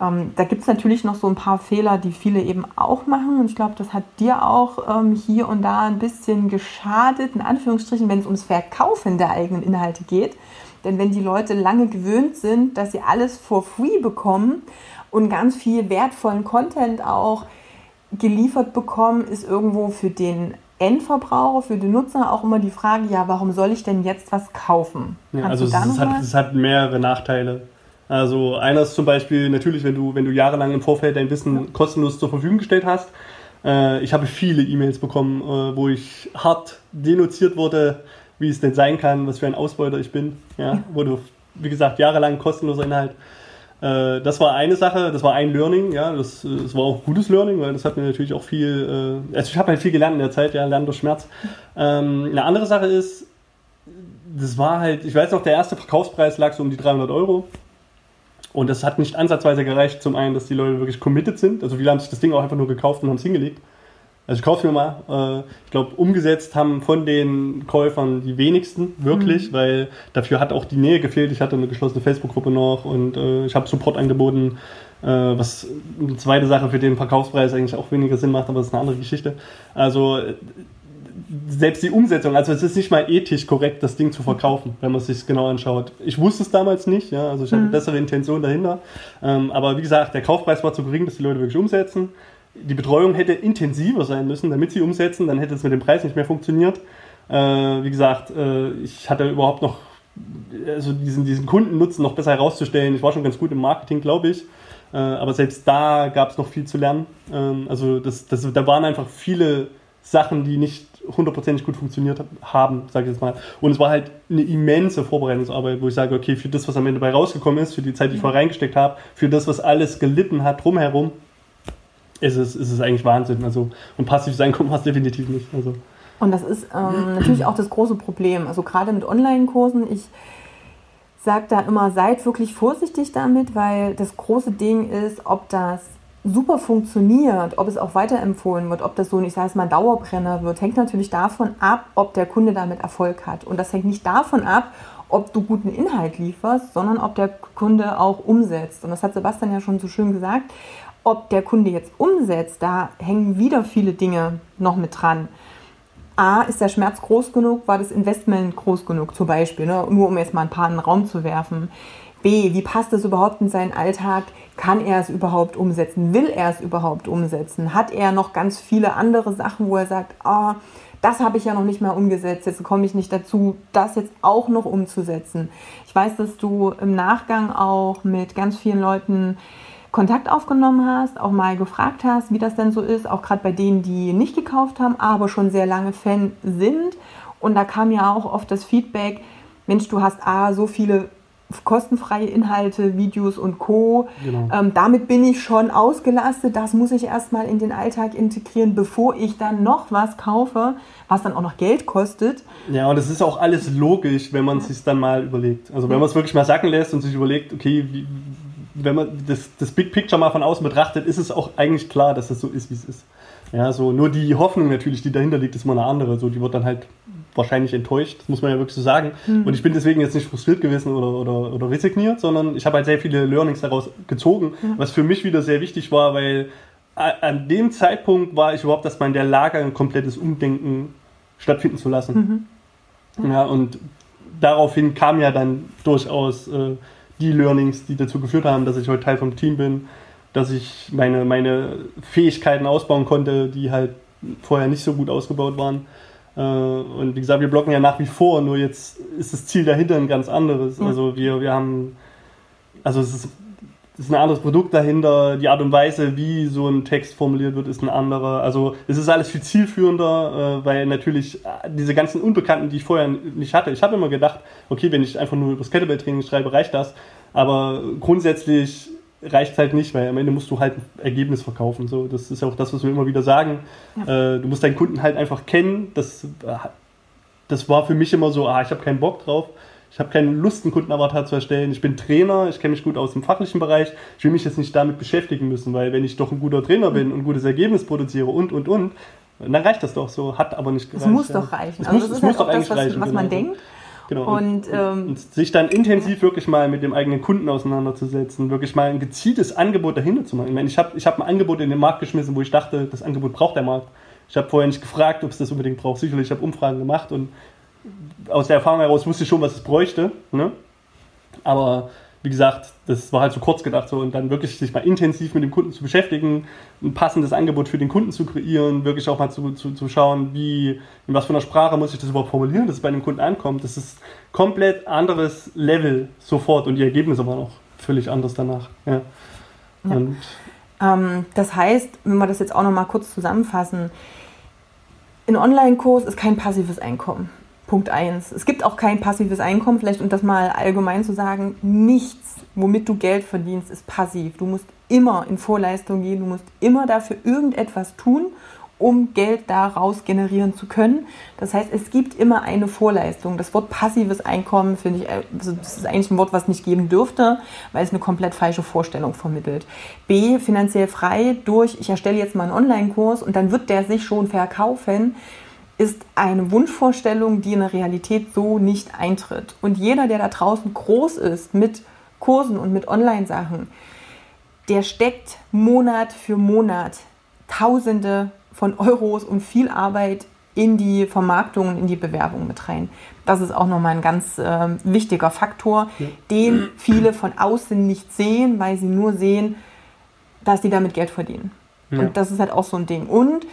Ähm, da gibt es natürlich noch so ein paar Fehler, die viele eben auch machen. Und ich glaube, das hat dir auch ähm, hier und da ein bisschen geschadet, in Anführungsstrichen, wenn es ums Verkaufen der eigenen Inhalte geht. Denn wenn die Leute lange gewöhnt sind, dass sie alles for free bekommen und ganz viel wertvollen Content auch geliefert bekommen, ist irgendwo für den Endverbraucher, für den Nutzer auch immer die Frage, ja, warum soll ich denn jetzt was kaufen? Ja, also es, es, hat, es hat mehrere Nachteile. Also einer ist zum Beispiel natürlich, wenn du, wenn du jahrelang im Vorfeld dein Wissen ja. kostenlos zur Verfügung gestellt hast. Äh, ich habe viele E-Mails bekommen, äh, wo ich hart denunziert wurde, wie es denn sein kann, was für ein Ausbeuter ich bin. Ja, ja. Wo du, wie gesagt, jahrelang kostenloser Inhalt. Äh, das war eine Sache, das war ein Learning, ja, das, das war auch gutes Learning, weil das hat mir natürlich auch viel, äh, also ich habe halt viel gelernt in der Zeit, ja, lernen durch Schmerz. Ähm, eine andere Sache ist, das war halt, ich weiß noch, der erste Verkaufspreis lag so um die 300 Euro. Und das hat nicht ansatzweise gereicht, zum einen, dass die Leute wirklich committed sind. Also viele haben sich das Ding auch einfach nur gekauft und haben es hingelegt. Also ich kaufe mir mal. Äh, ich glaube, umgesetzt haben von den Käufern die wenigsten wirklich, mhm. weil dafür hat auch die Nähe gefehlt. Ich hatte eine geschlossene Facebook-Gruppe noch und äh, ich habe Support angeboten, äh, was eine zweite Sache für den Verkaufspreis eigentlich auch weniger Sinn macht, aber das ist eine andere Geschichte. Also selbst die Umsetzung, also es ist nicht mal ethisch korrekt, das Ding zu verkaufen, wenn man es sich genau anschaut. Ich wusste es damals nicht, ja, also ich hatte mhm. bessere Intention dahinter. Ähm, aber wie gesagt, der Kaufpreis war zu gering, dass die Leute wirklich umsetzen. Die Betreuung hätte intensiver sein müssen, damit sie umsetzen, dann hätte es mit dem Preis nicht mehr funktioniert. Äh, wie gesagt, äh, ich hatte überhaupt noch, also diesen, diesen Kundennutzen noch besser herauszustellen. Ich war schon ganz gut im Marketing, glaube ich. Äh, aber selbst da gab es noch viel zu lernen. Ähm, also das, das, da waren einfach viele Sachen, die nicht hundertprozentig gut funktioniert haben, sage ich jetzt mal. Und es war halt eine immense Vorbereitungsarbeit, wo ich sage, okay, für das, was am Ende dabei rausgekommen ist, für die Zeit, die ich vorher reingesteckt habe, für das, was alles gelitten hat drumherum, ist es, ist es eigentlich Wahnsinn. Also, und passiv sein kommt was definitiv nicht. Also. Und das ist ähm, natürlich auch das große Problem. Also gerade mit Online-Kursen, ich sage da immer, seid wirklich vorsichtig damit, weil das große Ding ist, ob das super funktioniert, ob es auch weiterempfohlen wird, ob das so, ich sage es mal, Dauerbrenner wird, hängt natürlich davon ab, ob der Kunde damit Erfolg hat. Und das hängt nicht davon ab, ob du guten Inhalt lieferst, sondern ob der Kunde auch umsetzt. Und das hat Sebastian ja schon so schön gesagt. Ob der Kunde jetzt umsetzt, da hängen wieder viele Dinge noch mit dran. A, ist der Schmerz groß genug, war das Investment groß genug zum Beispiel, ne? nur um jetzt mal ein paar in den Raum zu werfen. B, wie passt es überhaupt in seinen Alltag? Kann er es überhaupt umsetzen? Will er es überhaupt umsetzen? Hat er noch ganz viele andere Sachen, wo er sagt, oh, das habe ich ja noch nicht mehr umgesetzt, jetzt komme ich nicht dazu, das jetzt auch noch umzusetzen. Ich weiß, dass du im Nachgang auch mit ganz vielen Leuten Kontakt aufgenommen hast, auch mal gefragt hast, wie das denn so ist, auch gerade bei denen, die nicht gekauft haben, aber schon sehr lange Fan sind. Und da kam ja auch oft das Feedback, Mensch, du hast A, so viele kostenfreie Inhalte, Videos und Co. Genau. Ähm, damit bin ich schon ausgelastet. Das muss ich erstmal in den Alltag integrieren, bevor ich dann noch was kaufe, was dann auch noch Geld kostet. Ja, und das ist auch alles logisch, wenn man es sich dann mal überlegt. Also wenn man es wirklich mal sacken lässt und sich überlegt, okay, wie, wenn man das, das Big Picture mal von außen betrachtet, ist es auch eigentlich klar, dass es so ist, wie es ist. Ja, so nur die Hoffnung natürlich, die dahinter liegt, ist mal eine andere. So, die wird dann halt wahrscheinlich enttäuscht, das muss man ja wirklich so sagen. Mhm. Und ich bin deswegen jetzt nicht frustriert gewesen oder, oder, oder resigniert, sondern ich habe halt sehr viele Learnings daraus gezogen, mhm. was für mich wieder sehr wichtig war, weil an dem Zeitpunkt war ich überhaupt erstmal in der Lage, ein komplettes Umdenken stattfinden zu lassen. Mhm. Ja, und daraufhin kamen ja dann durchaus äh, die Learnings, die dazu geführt haben, dass ich heute Teil vom Team bin, dass ich meine, meine Fähigkeiten ausbauen konnte, die halt vorher nicht so gut ausgebaut waren. Äh, und wie gesagt, wir blocken ja nach wie vor, nur jetzt ist das Ziel dahinter ein ganz anderes. Also wir, wir haben, also es ist, es ist ein anderes Produkt dahinter, die Art und Weise, wie so ein Text formuliert wird, ist ein anderer. Also es ist alles viel zielführender, äh, weil natürlich diese ganzen Unbekannten, die ich vorher nicht hatte, ich habe immer gedacht, okay, wenn ich einfach nur über das Kettlebell-Training schreibe, reicht das. Aber grundsätzlich reicht es halt nicht, weil am Ende musst du halt ein Ergebnis verkaufen. So, das ist ja auch das, was wir immer wieder sagen. Ja. Äh, du musst deinen Kunden halt einfach kennen. Das, das war für mich immer so, ah, ich habe keinen Bock drauf. Ich habe keine Lust, einen Kundenavatar zu erstellen. Ich bin Trainer, ich kenne mich gut aus dem fachlichen Bereich. Ich will mich jetzt nicht damit beschäftigen müssen, weil wenn ich doch ein guter Trainer bin und ein gutes Ergebnis produziere und, und, und, dann reicht das doch so. Hat aber nicht gereicht. Es muss ja. doch reichen. Es also muss, das ist halt muss doch das, was, was man genau. denkt. Genau. Und, ähm, und, sich dann intensiv wirklich mal mit dem eigenen Kunden auseinanderzusetzen, wirklich mal ein gezieltes Angebot dahinter zu machen. Ich meine, ich habe ich hab ein Angebot in den Markt geschmissen, wo ich dachte, das Angebot braucht der Markt. Ich habe vorher nicht gefragt, ob es das unbedingt braucht. Sicherlich, ich habe Umfragen gemacht und aus der Erfahrung heraus wusste ich schon, was es bräuchte. Ne? Aber wie gesagt, das war halt so kurz gedacht so und dann wirklich sich mal intensiv mit dem Kunden zu beschäftigen, ein passendes Angebot für den Kunden zu kreieren, wirklich auch mal zu, zu, zu schauen, wie, in was für einer Sprache muss ich das überhaupt formulieren, dass es bei dem Kunden ankommt. Das ist komplett anderes Level sofort und die Ergebnisse waren auch völlig anders danach. Ja. ja. Ähm, das heißt, wenn wir das jetzt auch noch mal kurz zusammenfassen, ein Online-Kurs ist kein passives Einkommen. Punkt 1. Es gibt auch kein passives Einkommen, vielleicht um das mal allgemein zu sagen, nichts, womit du Geld verdienst, ist passiv. Du musst immer in Vorleistung gehen, du musst immer dafür irgendetwas tun, um Geld daraus generieren zu können. Das heißt, es gibt immer eine Vorleistung. Das Wort passives Einkommen finde ich, äh, also das ist eigentlich ein Wort, was nicht geben dürfte, weil es eine komplett falsche Vorstellung vermittelt. B, finanziell frei durch, ich erstelle jetzt mal einen Online-Kurs und dann wird der sich schon verkaufen ist eine Wunschvorstellung, die in der Realität so nicht eintritt. Und jeder, der da draußen groß ist mit Kursen und mit Online-Sachen, der steckt Monat für Monat Tausende von Euros und viel Arbeit in die Vermarktung und in die Bewerbung mit rein. Das ist auch nochmal ein ganz äh, wichtiger Faktor, ja. den viele von außen nicht sehen, weil sie nur sehen, dass sie damit Geld verdienen. Ja. Und das ist halt auch so ein Ding. Und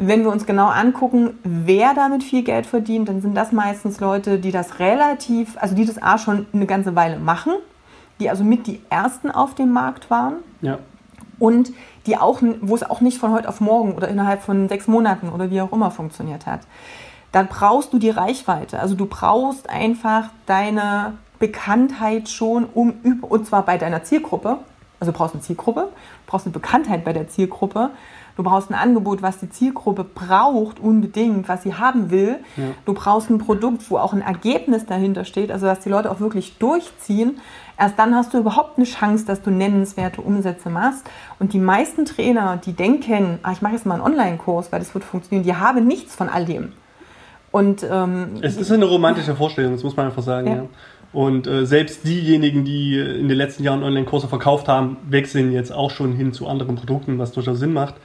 wenn wir uns genau angucken, wer damit viel Geld verdient, dann sind das meistens Leute, die das relativ, also die das A schon eine ganze Weile machen, die also mit die ersten auf dem Markt waren. Ja. Und die auch, wo es auch nicht von heute auf morgen oder innerhalb von sechs Monaten oder wie auch immer funktioniert hat. Dann brauchst du die Reichweite. Also du brauchst einfach deine Bekanntheit schon um, und zwar bei deiner Zielgruppe. Also du brauchst eine Zielgruppe, du brauchst eine Bekanntheit bei der Zielgruppe Du brauchst ein Angebot, was die Zielgruppe braucht, unbedingt, was sie haben will. Ja. Du brauchst ein Produkt, wo auch ein Ergebnis dahinter steht, also dass die Leute auch wirklich durchziehen. Erst dann hast du überhaupt eine Chance, dass du nennenswerte Umsätze machst. Und die meisten Trainer, die denken, ah, ich mache jetzt mal einen Online-Kurs, weil das wird funktionieren, die haben nichts von all dem. Und, ähm, es ist eine romantische Vorstellung, das muss man einfach sagen. Ja. ja. Und äh, selbst diejenigen, die in den letzten Jahren Online-Kurse verkauft haben, wechseln jetzt auch schon hin zu anderen Produkten, was durchaus Sinn macht.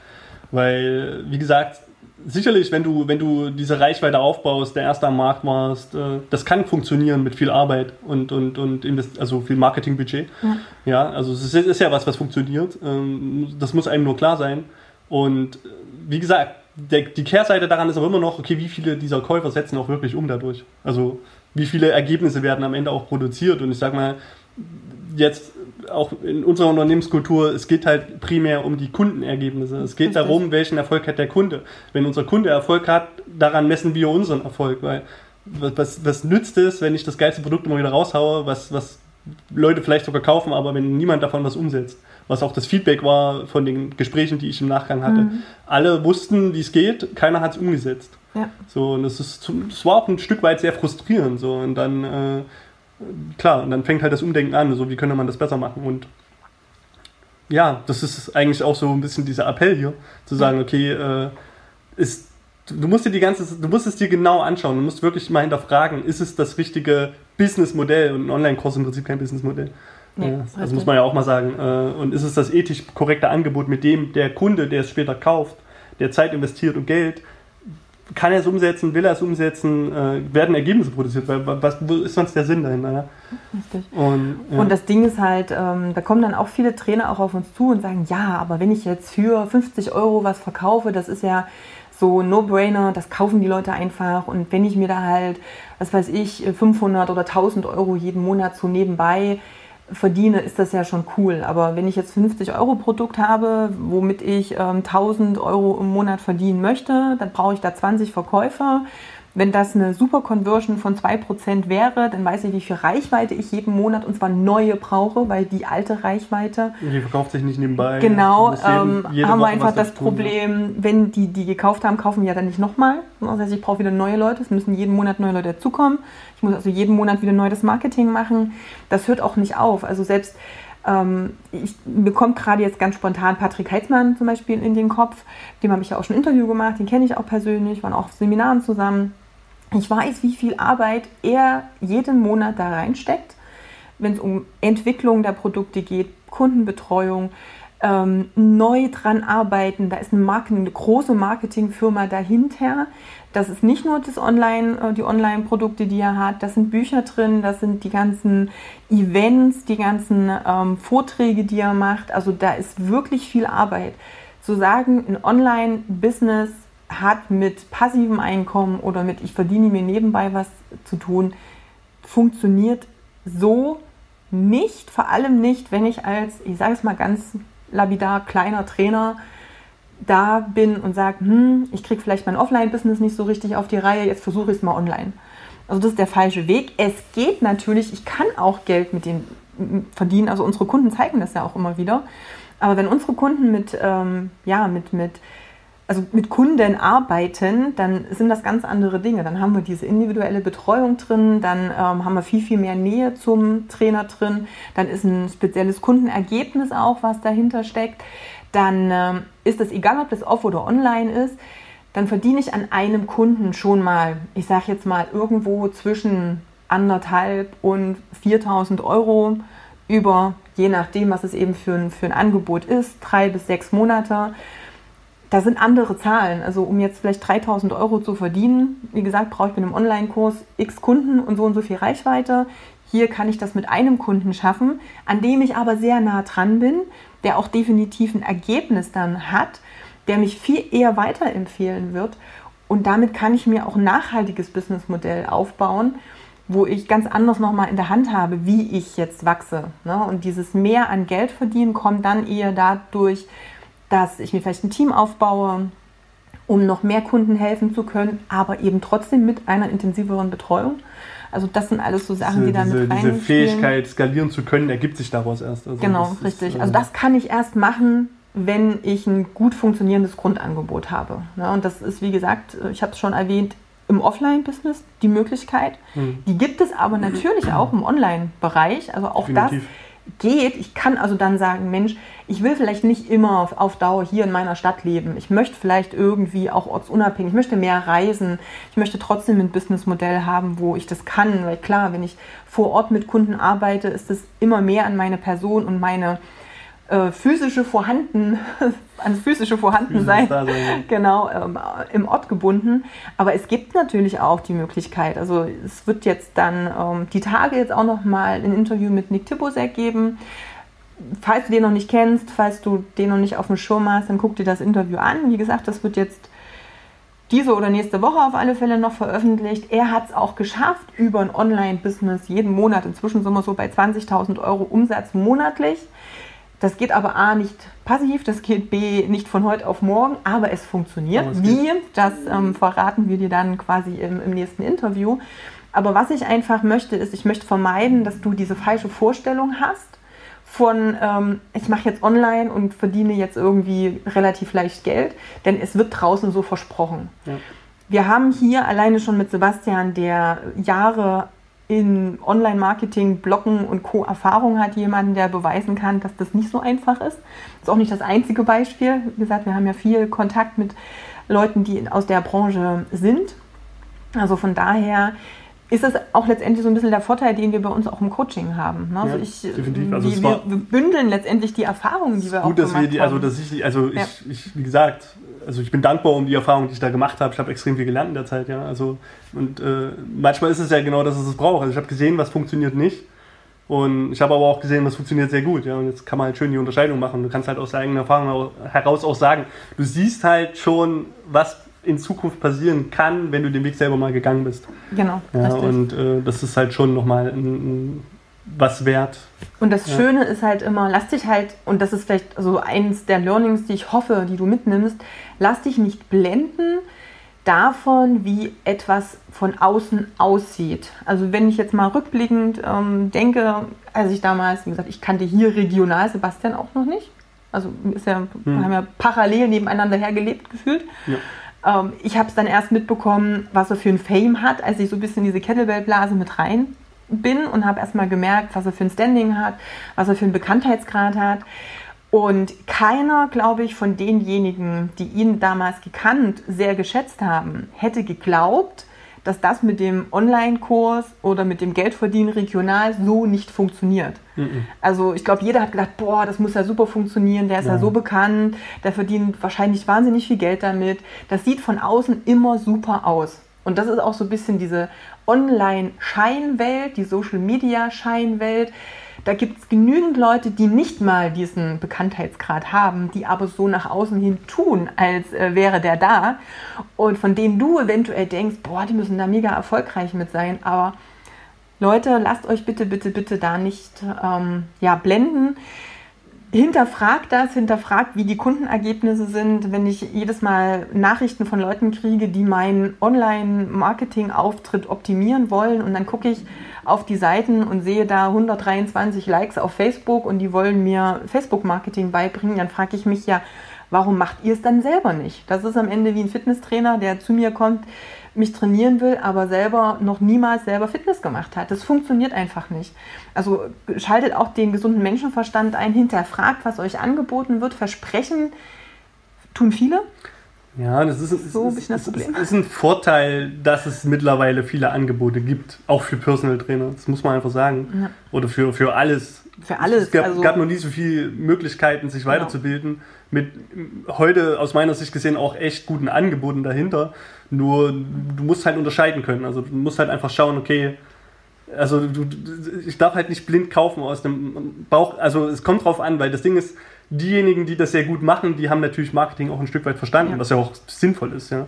Weil, wie gesagt, sicherlich, wenn du, wenn du diese Reichweite aufbaust, der erste am Markt warst, äh, das kann funktionieren mit viel Arbeit und, und, und invest also viel Marketingbudget. Ja. ja, also es ist, ist, ja was, was funktioniert. Ähm, das muss einem nur klar sein. Und äh, wie gesagt, der, die Kehrseite daran ist auch immer noch, okay, wie viele dieser Käufer setzen auch wirklich um dadurch? Also wie viele Ergebnisse werden am Ende auch produziert? Und ich sag mal, jetzt auch in unserer Unternehmenskultur, es geht halt primär um die Kundenergebnisse. Es geht darum, welchen Erfolg hat der Kunde. Wenn unser Kunde Erfolg hat, daran messen wir unseren Erfolg, weil was, was nützt es, wenn ich das geilste Produkt immer wieder raushaue, was, was Leute vielleicht sogar kaufen, aber wenn niemand davon was umsetzt. Was auch das Feedback war von den Gesprächen, die ich im Nachgang hatte. Mhm. Alle wussten, wie es geht, keiner hat es umgesetzt. Ja. So, und das, ist, das war auch ein Stück weit sehr frustrierend. So, und dann äh, klar, und dann fängt halt das Umdenken an, so wie könnte man das besser machen. Und ja, das ist eigentlich auch so ein bisschen dieser Appell hier, zu sagen, okay, äh, ist, du musst dir die ganze, du musst es dir genau anschauen, du musst wirklich mal hinterfragen, ist es das richtige Businessmodell und ein Online-Kurs im Prinzip kein Businessmodell. Nee, ja, das muss man ja auch mal sagen. Äh, und ist es das ethisch korrekte Angebot, mit dem der Kunde, der es später kauft, der Zeit investiert und Geld, kann er es umsetzen, will er es umsetzen, äh, werden Ergebnisse produziert, weil was ist sonst der Sinn dahinter? Ja? Richtig. Und, ja. und, das Ding ist halt, ähm, da kommen dann auch viele Trainer auch auf uns zu und sagen, ja, aber wenn ich jetzt für 50 Euro was verkaufe, das ist ja so No-Brainer, das kaufen die Leute einfach und wenn ich mir da halt, was weiß ich, 500 oder 1000 Euro jeden Monat so nebenbei verdiene, ist das ja schon cool. Aber wenn ich jetzt 50 Euro Produkt habe, womit ich ähm, 1000 Euro im Monat verdienen möchte, dann brauche ich da 20 Verkäufer. Wenn das eine super Conversion von 2% wäre, dann weiß ich, wie viel Reichweite ich jeden Monat und zwar neue brauche, weil die alte Reichweite. Die verkauft sich nicht nebenbei. Genau, ähm, haben wir einfach das Problem, wenn die, die gekauft haben, kaufen ja dann nicht nochmal. Das heißt, ich brauche wieder neue Leute, es müssen jeden Monat neue Leute dazukommen. Ich muss also jeden Monat wieder neu das Marketing machen. Das hört auch nicht auf. Also selbst ähm, ich, mir kommt gerade jetzt ganz spontan Patrick Heitzmann zum Beispiel in den Kopf. Dem habe ich ja auch schon ein Interview gemacht, den kenne ich auch persönlich, waren auch auf Seminaren zusammen Ich weiß, wie viel Arbeit er jeden Monat da reinsteckt, wenn es um Entwicklung der Produkte geht, Kundenbetreuung, ähm, neu dran arbeiten. Da ist eine, Marken, eine große Marketingfirma dahinter. Das ist nicht nur das Online, äh, die Online-Produkte, die er hat. Das sind Bücher drin, das sind die ganzen Events, die ganzen ähm, Vorträge, die er macht. Also da ist wirklich viel Arbeit. Zu sagen, ein Online-Business hat mit passivem Einkommen oder mit ich verdiene mir nebenbei was zu tun, funktioniert so nicht, vor allem nicht, wenn ich als, ich sage es mal ganz labidar, kleiner Trainer da bin und sage, hm, ich kriege vielleicht mein Offline-Business nicht so richtig auf die Reihe, jetzt versuche ich es mal online. Also das ist der falsche Weg. Es geht natürlich, ich kann auch Geld mit dem verdienen. Also unsere Kunden zeigen das ja auch immer wieder. Aber wenn unsere Kunden mit, ähm, ja, mit, mit also mit Kunden arbeiten, dann sind das ganz andere Dinge. Dann haben wir diese individuelle Betreuung drin, dann ähm, haben wir viel, viel mehr Nähe zum Trainer drin, dann ist ein spezielles Kundenergebnis auch, was dahinter steckt. Dann ähm, ist es egal, ob das off oder online ist, dann verdiene ich an einem Kunden schon mal, ich sage jetzt mal, irgendwo zwischen anderthalb und 4000 Euro über, je nachdem, was es eben für ein, für ein Angebot ist, drei bis sechs Monate da sind andere Zahlen. Also um jetzt vielleicht 3000 Euro zu verdienen, wie gesagt, brauche ich mit einem Online-Kurs x Kunden und so und so viel Reichweite. Hier kann ich das mit einem Kunden schaffen, an dem ich aber sehr nah dran bin, der auch definitiv ein Ergebnis dann hat, der mich viel eher weiterempfehlen wird. Und damit kann ich mir auch ein nachhaltiges Businessmodell aufbauen, wo ich ganz anders nochmal in der Hand habe, wie ich jetzt wachse. Ne? Und dieses Mehr an Geld verdienen kommt dann eher dadurch, dass ich mir vielleicht ein Team aufbaue, um noch mehr Kunden helfen zu können, aber eben trotzdem mit einer intensiveren Betreuung. Also das sind alles so Sachen, diese, die da mit rein. Diese Fähigkeit, skalieren zu können, ergibt sich daraus erst. Also genau, richtig. Ist, also das kann ich erst machen, wenn ich ein gut funktionierendes Grundangebot habe. Ja, und das ist, wie gesagt, ich habe es schon erwähnt, im Offline-Business die Möglichkeit. Hm. Die gibt es aber natürlich auch im Online-Bereich. Also auch Definitiv. das geht. Ich kann also dann sagen, Mensch, ich will vielleicht nicht immer auf, auf, Dauer hier in meiner Stadt leben. Ich möchte vielleicht irgendwie auch ortsunabhängig, ich möchte mehr reisen. Ich möchte trotzdem ein Businessmodell haben, wo ich das kann. Weil klar, wenn ich vor Ort mit Kunden arbeite, ist es immer mehr an meine Person und meine äh, physische Vorhanden, ans physische Vorhandensein, genau, ähm, im Ort gebunden. Aber es gibt natürlich auch die Möglichkeit, also es wird jetzt dann ähm, die Tage jetzt auch noch mal ein Interview mit Nick Tibbosek geben. Falls du den noch nicht kennst, falls du den noch nicht auf dem Schirm hast, dann guck dir das Interview an. Wie gesagt, das wird jetzt diese oder nächste Woche auf alle Fälle noch veröffentlicht. Er hat es auch geschafft, über ein Online-Business jeden Monat, inzwischen sind wir so bei 20.000 Euro Umsatz monatlich, das geht aber A nicht passiv, das geht B nicht von heute auf morgen, aber es funktioniert. Aber es Wie, das ähm, verraten wir dir dann quasi im, im nächsten Interview. Aber was ich einfach möchte, ist, ich möchte vermeiden, dass du diese falsche Vorstellung hast von, ähm, ich mache jetzt online und verdiene jetzt irgendwie relativ leicht Geld, denn es wird draußen so versprochen. Ja. Wir haben hier alleine schon mit Sebastian, der Jahre in Online-Marketing, Bloggen und Co. Erfahrung hat, jemanden, der beweisen kann, dass das nicht so einfach ist. Das ist auch nicht das einzige Beispiel. Wie gesagt, wir haben ja viel Kontakt mit Leuten, die aus der Branche sind. Also von daher ist es auch letztendlich so ein bisschen der Vorteil, den wir bei uns auch im Coaching haben. Ne? Also, ja, ich, also wir, wir, bündeln letztendlich die Erfahrungen, die wir gut, auch gemacht dass wir also dass ich, also ja. ich, ich, wie gesagt, also ich bin dankbar um die Erfahrung, die ich da gemacht habe. Ich habe extrem viel gelernt in der Zeit, ja. Also und äh, manchmal ist es ja genau, dass es es braucht. Also ich habe gesehen, was funktioniert nicht. Und ich habe aber auch gesehen, was funktioniert sehr gut. Ja, und jetzt kann man halt schön die Unterscheidung machen. Du kannst halt aus der eigenen Erfahrung heraus auch sagen, du siehst halt schon, was in Zukunft passieren kann, wenn du den Weg selber mal gegangen bist. Genau. Ja, und äh, das ist halt schon nochmal ein, ein, was wert. Und das ja. Schöne ist halt immer, lass dich halt, und das ist vielleicht so eins der Learnings, die ich hoffe, die du mitnimmst, lass dich nicht blenden davon, wie etwas von außen aussieht. Also wenn ich jetzt mal rückblickend ähm, denke, als ich damals, wie gesagt, ich kannte hier regional Sebastian auch noch nicht. Also ist ja, hm. wir haben ja parallel nebeneinander hergelebt gefühlt. Ja. Ähm, ich habe es dann erst mitbekommen, was er für ein Fame hat, als ich so ein bisschen in diese Kettlebell-Blase mit rein bin und habe erstmal gemerkt, was er für ein Standing hat, was er für einen Bekanntheitsgrad hat. Und keiner, glaube ich, von denjenigen, die ihn damals gekannt, sehr geschätzt haben, hätte geglaubt, dass das mit dem Online-Kurs oder mit dem Geldverdienen regional so nicht funktioniert. Mhm. Also ich glaube, jeder hat gedacht, boah, das muss ja super funktionieren, der ist ja. ja so bekannt, der verdient wahrscheinlich wahnsinnig viel Geld damit. Das sieht von außen immer super aus. Und das ist auch so ein bisschen diese Online-Scheinwelt, die Social-Media-Scheinwelt. Da gibt es genügend Leute, die nicht mal diesen Bekanntheitsgrad haben, die aber so nach außen hin tun, als äh, wäre der da. Und von denen du eventuell denkst, boah, die müssen da mega erfolgreich mit sein. Aber Leute, lasst euch bitte, bitte, bitte da nicht ähm, ja, blenden hinterfragt das, hinterfragt, wie die Kundenergebnisse sind. Wenn ich jedes Mal Nachrichten von Leuten kriege, die meinen Online-Marketing-Auftritt optimieren wollen und dann gucke ich auf die Seiten und sehe da 123 Likes auf Facebook und die wollen mir Facebook-Marketing beibringen, dann frage ich mich ja, warum macht ihr es dann selber nicht? Das ist am Ende wie ein Fitnesstrainer, der zu mir kommt, mich trainieren will, aber selber noch niemals selber Fitness gemacht hat. Das funktioniert einfach nicht. Also schaltet auch den gesunden Menschenverstand ein, hinterfragt, was euch angeboten wird. Versprechen tun viele. Ja, das ist, so ist, das ist, ist ein Vorteil, dass es mittlerweile viele Angebote gibt, auch für Personal Trainer. Das muss man einfach sagen. Ja. Oder für, für alles. Für alles. Es gab, also, gab noch nie so viele Möglichkeiten, sich genau. weiterzubilden. Mit heute aus meiner Sicht gesehen auch echt guten Angeboten dahinter. Nur du musst halt unterscheiden können. Also du musst halt einfach schauen, okay, also du, ich darf halt nicht blind kaufen aus dem Bauch. Also es kommt drauf an, weil das Ding ist, diejenigen, die das sehr gut machen, die haben natürlich Marketing auch ein Stück weit verstanden, ja. was ja auch sinnvoll ist, ja.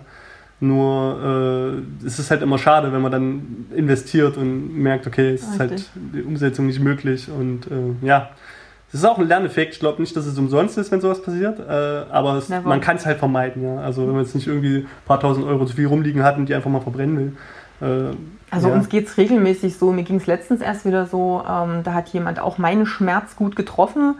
Nur äh, es ist halt immer schade, wenn man dann investiert und merkt, okay, es ist halt die Umsetzung nicht möglich und äh, ja. Das ist auch ein Lerneffekt. Ich glaube nicht, dass es umsonst ist, wenn sowas passiert, äh, aber es, man kann es halt vermeiden. Ja? Also wenn man jetzt nicht irgendwie ein paar tausend Euro zu viel rumliegen hat und die einfach mal verbrennen will. Äh, also ja. uns geht es regelmäßig so. Mir ging es letztens erst wieder so, ähm, da hat jemand auch meinen Schmerz gut getroffen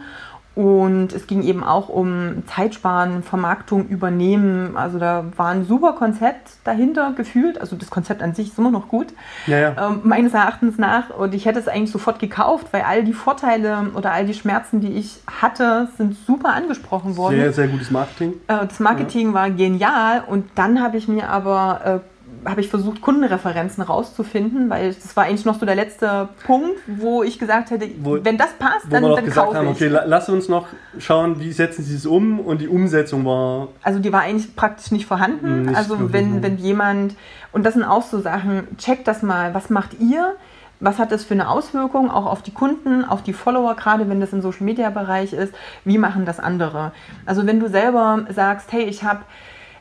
und es ging eben auch um Zeitsparen, Vermarktung, Übernehmen. Also da war ein super Konzept dahinter gefühlt. Also das Konzept an sich ist immer noch gut, ja, ja. Ähm, meines Erachtens nach. Und ich hätte es eigentlich sofort gekauft, weil all die Vorteile oder all die Schmerzen, die ich hatte, sind super angesprochen worden. Sehr, sehr gutes Marketing. Äh, das Marketing ja. war genial. Und dann habe ich mir aber... Äh, habe ich versucht, Kundenreferenzen rauszufinden, weil das war eigentlich noch so der letzte Punkt, wo ich gesagt hätte, wo, wenn das passt, dann, dann gesagt haben, okay, lass uns noch schauen, wie setzen sie es um und die Umsetzung war... Also die war eigentlich praktisch nicht vorhanden. Nicht also wenn, wenn jemand, und das sind auch so Sachen, checkt das mal, was macht ihr? Was hat das für eine Auswirkung auch auf die Kunden, auf die Follower, gerade wenn das im Social-Media-Bereich ist? Wie machen das andere? Also wenn du selber sagst, hey, ich habe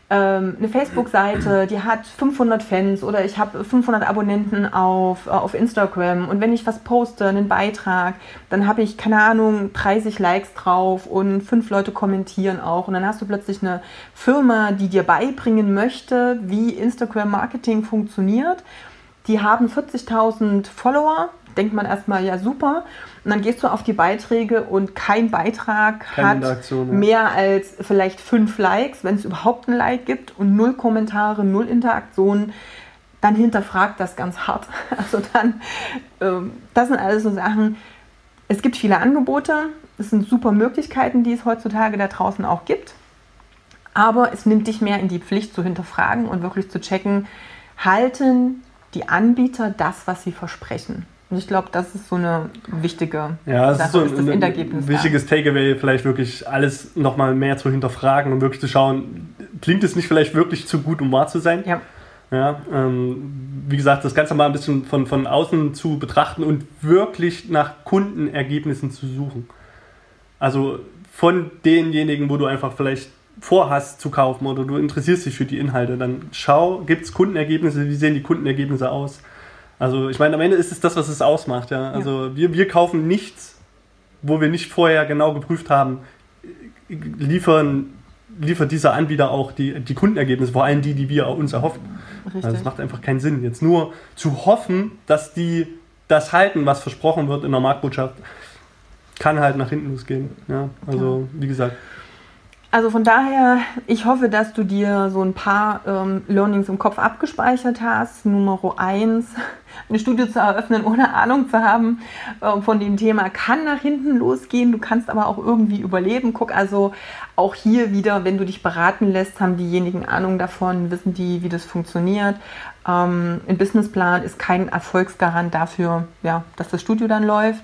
ähm, eine Facebook-Seite, die hat 500 Fans oder ich habe 500 Abonnenten auf, äh, auf Instagram. Und wenn ich was poste, einen Beitrag, dann habe ich, keine Ahnung, 30 Likes drauf und fünf Leute kommentieren auch. Und dann hast du plötzlich eine Firma, die dir beibringen möchte, wie Instagram-Marketing funktioniert. Die haben 40.000 Follower, denkt man erstmal, ja super. Und dann gehst du auf die Beiträge und kein Beitrag Keine hat mehr als vielleicht fünf Likes, wenn es überhaupt ein Like gibt und null Kommentare, null Interaktionen. Dann hinterfragt das ganz hart. Also dann, ähm, das sind alles so Sachen. Es gibt viele Angebote. Es sind super Möglichkeiten, die es heutzutage da draußen auch gibt. Aber es nimmt dich mehr in die Pflicht zu hinterfragen und wirklich zu checken, halten die Anbieter das, was sie versprechen. Und ich glaube, das ist so eine wichtige ja, das Sache, ist so ein, ist das ein wichtiges Takeaway, vielleicht wirklich alles nochmal mehr zu hinterfragen und wirklich zu schauen, klingt es nicht vielleicht wirklich zu gut, um wahr zu sein? Ja. Ja, ähm, wie gesagt, das Ganze mal ein bisschen von, von außen zu betrachten und wirklich nach Kundenergebnissen zu suchen. Also von denjenigen, wo du einfach vielleicht vorhast zu kaufen oder du interessierst dich für die Inhalte, dann schau, gibt es Kundenergebnisse, wie sehen die Kundenergebnisse aus? Also ich meine, am Ende ist es das, was es ausmacht. Ja? Also ja. Wir, wir kaufen nichts, wo wir nicht vorher genau geprüft haben, liefern, liefert dieser Anbieter auch die, die Kundenergebnisse, vor allem die, die wir uns erhoffen. Richtig. Also es macht einfach keinen Sinn. Jetzt nur zu hoffen, dass die das halten, was versprochen wird in der Marktbotschaft, kann halt nach hinten losgehen. Ja? Also wie gesagt. Also von daher, ich hoffe, dass du dir so ein paar ähm, Learnings im Kopf abgespeichert hast. Nummer eins, ein Studio zu eröffnen, ohne Ahnung zu haben äh, von dem Thema, kann nach hinten losgehen. Du kannst aber auch irgendwie überleben. Guck also auch hier wieder, wenn du dich beraten lässt, haben diejenigen Ahnung davon, wissen die, wie das funktioniert. Ähm, ein Businessplan ist kein Erfolgsgarant dafür, ja, dass das Studio dann läuft.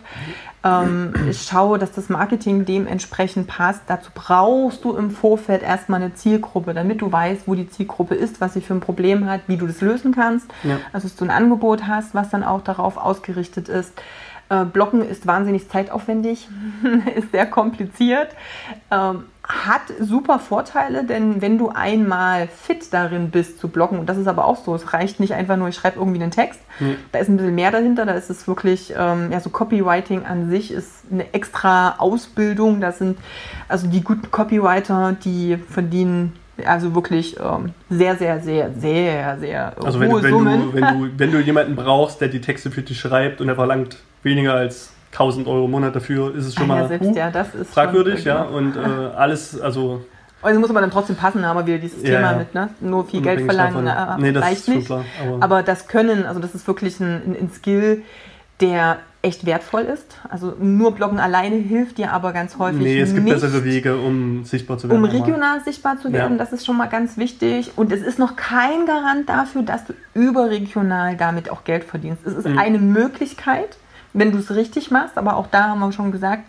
Ähm, ich schaue, dass das Marketing dementsprechend passt. Dazu brauchst du im Vorfeld erstmal eine Zielgruppe, damit du weißt, wo die Zielgruppe ist, was sie für ein Problem hat, wie du das lösen kannst. Ja. Also, dass du ein Angebot hast, was dann auch darauf ausgerichtet ist. Äh, Blocken ist wahnsinnig zeitaufwendig, ist sehr kompliziert, ähm, hat super Vorteile, denn wenn du einmal fit darin bist zu blocken, und das ist aber auch so, es reicht nicht einfach nur, ich schreibe irgendwie einen Text, mhm. da ist ein bisschen mehr dahinter, da ist es wirklich, ähm, ja, so Copywriting an sich ist eine extra Ausbildung, das sind also die guten Copywriter, die verdienen also wirklich ähm, sehr, sehr, sehr, sehr, sehr also hohe wenn, wenn Summen. Du, wenn, du, wenn du jemanden brauchst, der die Texte für dich schreibt und er verlangt weniger als 1000 Euro im Monat dafür, ist es schon ah, mal ja, selbst, ja, fragwürdig. ja, und äh, alles, also also muss aber dann trotzdem passen, aber wieder dieses ja, Thema mit, ne? Nur viel Geld verlangen, äh, nee, das leicht nicht. Klar, aber, aber, das Können, also das ist wirklich ein, ein Skill, der echt wertvoll ist. Also nur Bloggen alleine hilft dir aber ganz häufig Nee, es gibt nicht, bessere Wege, um sichtbar zu werden. Um regional mal. sichtbar zu werden, ja. das ist schon mal ganz wichtig. Und es ist noch kein Garant dafür, dass du überregional damit auch Geld verdienst. Es ist mhm. eine Möglichkeit, wenn du es richtig machst, aber auch da haben wir schon gesagt,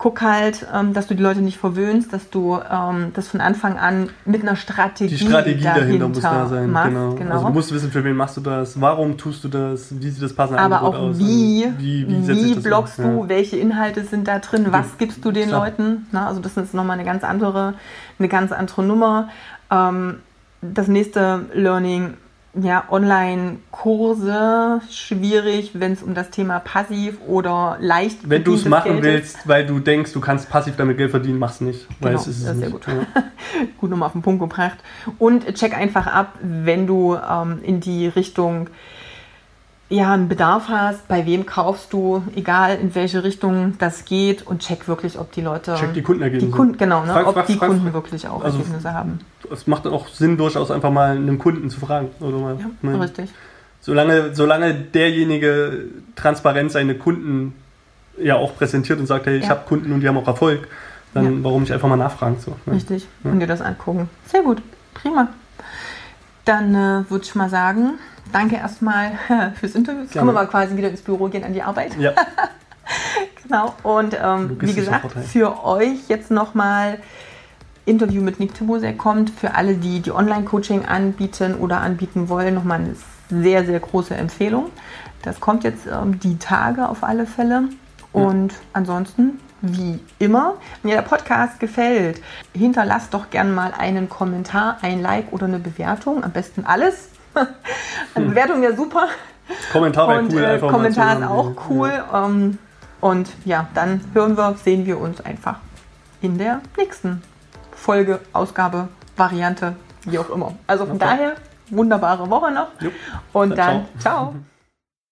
guck halt, ähm, dass du die Leute nicht verwöhnst, dass du ähm, das von Anfang an mit einer Strategie, die Strategie dahinter, muss da sein. Machst, genau. genau. Also du musst wissen, für wen machst du das, warum tust du das, wie sieht das passende Aber auch aus? Wie, also, wie, wie, wie bloggst du, ja. welche Inhalte sind da drin, was gibst du den Klar. Leuten? Na, also das ist nochmal eine ganz andere, eine ganz andere Nummer. Ähm, das nächste Learning ja, Online-Kurse schwierig, wenn es um das Thema passiv oder leicht Wenn du es machen willst, weil du denkst, du kannst passiv damit Geld verdienen, mach es nicht. Weil genau, es ist das ist sehr gut. Ja. gut nochmal auf den Punkt gebracht. Und check einfach ab, wenn du ähm, in die Richtung ja, einen Bedarf hast, bei wem kaufst du, egal in welche Richtung das geht und check wirklich, ob die Leute. Check die Kundenergebnisse. Die Kunden, genau, ne, frag, ob frag, die frag, Kunden wirklich auch also Ergebnisse haben. Es macht auch Sinn, durchaus einfach mal einem Kunden zu fragen. Oder mal, ja, mein, richtig. Solange, solange derjenige transparent seine Kunden ja auch präsentiert und sagt, hey, ich ja. habe Kunden und die haben auch Erfolg, dann ja. warum nicht einfach mal nachfragen? So, ne? Richtig, und dir das angucken. Sehr gut, prima. Dann äh, würde ich mal sagen, danke erstmal fürs Interview. Jetzt können wir mal quasi wieder ins Büro gehen an die Arbeit. Ja. genau. Und ähm, wie gesagt, für euch jetzt nochmal Interview mit Nick Tibose kommt. Für alle, die die Online-Coaching anbieten oder anbieten wollen, nochmal eine sehr, sehr große Empfehlung. Das kommt jetzt ähm, die Tage auf alle Fälle. Und ja. ansonsten, wie immer, wenn dir der Podcast gefällt, hinterlasst doch gern mal einen Kommentar, ein Like oder eine Bewertung. Am besten alles. Eine Bewertung wäre super. Kommentar wäre cool. Äh, Kommentar ist auch cool. Ja. Ähm, und ja, dann hören wir, sehen wir uns einfach in der nächsten Folge, Ausgabe, Variante, wie auch immer. Also von okay. daher, wunderbare Woche noch. Jupp. Und dann, ciao. ciao.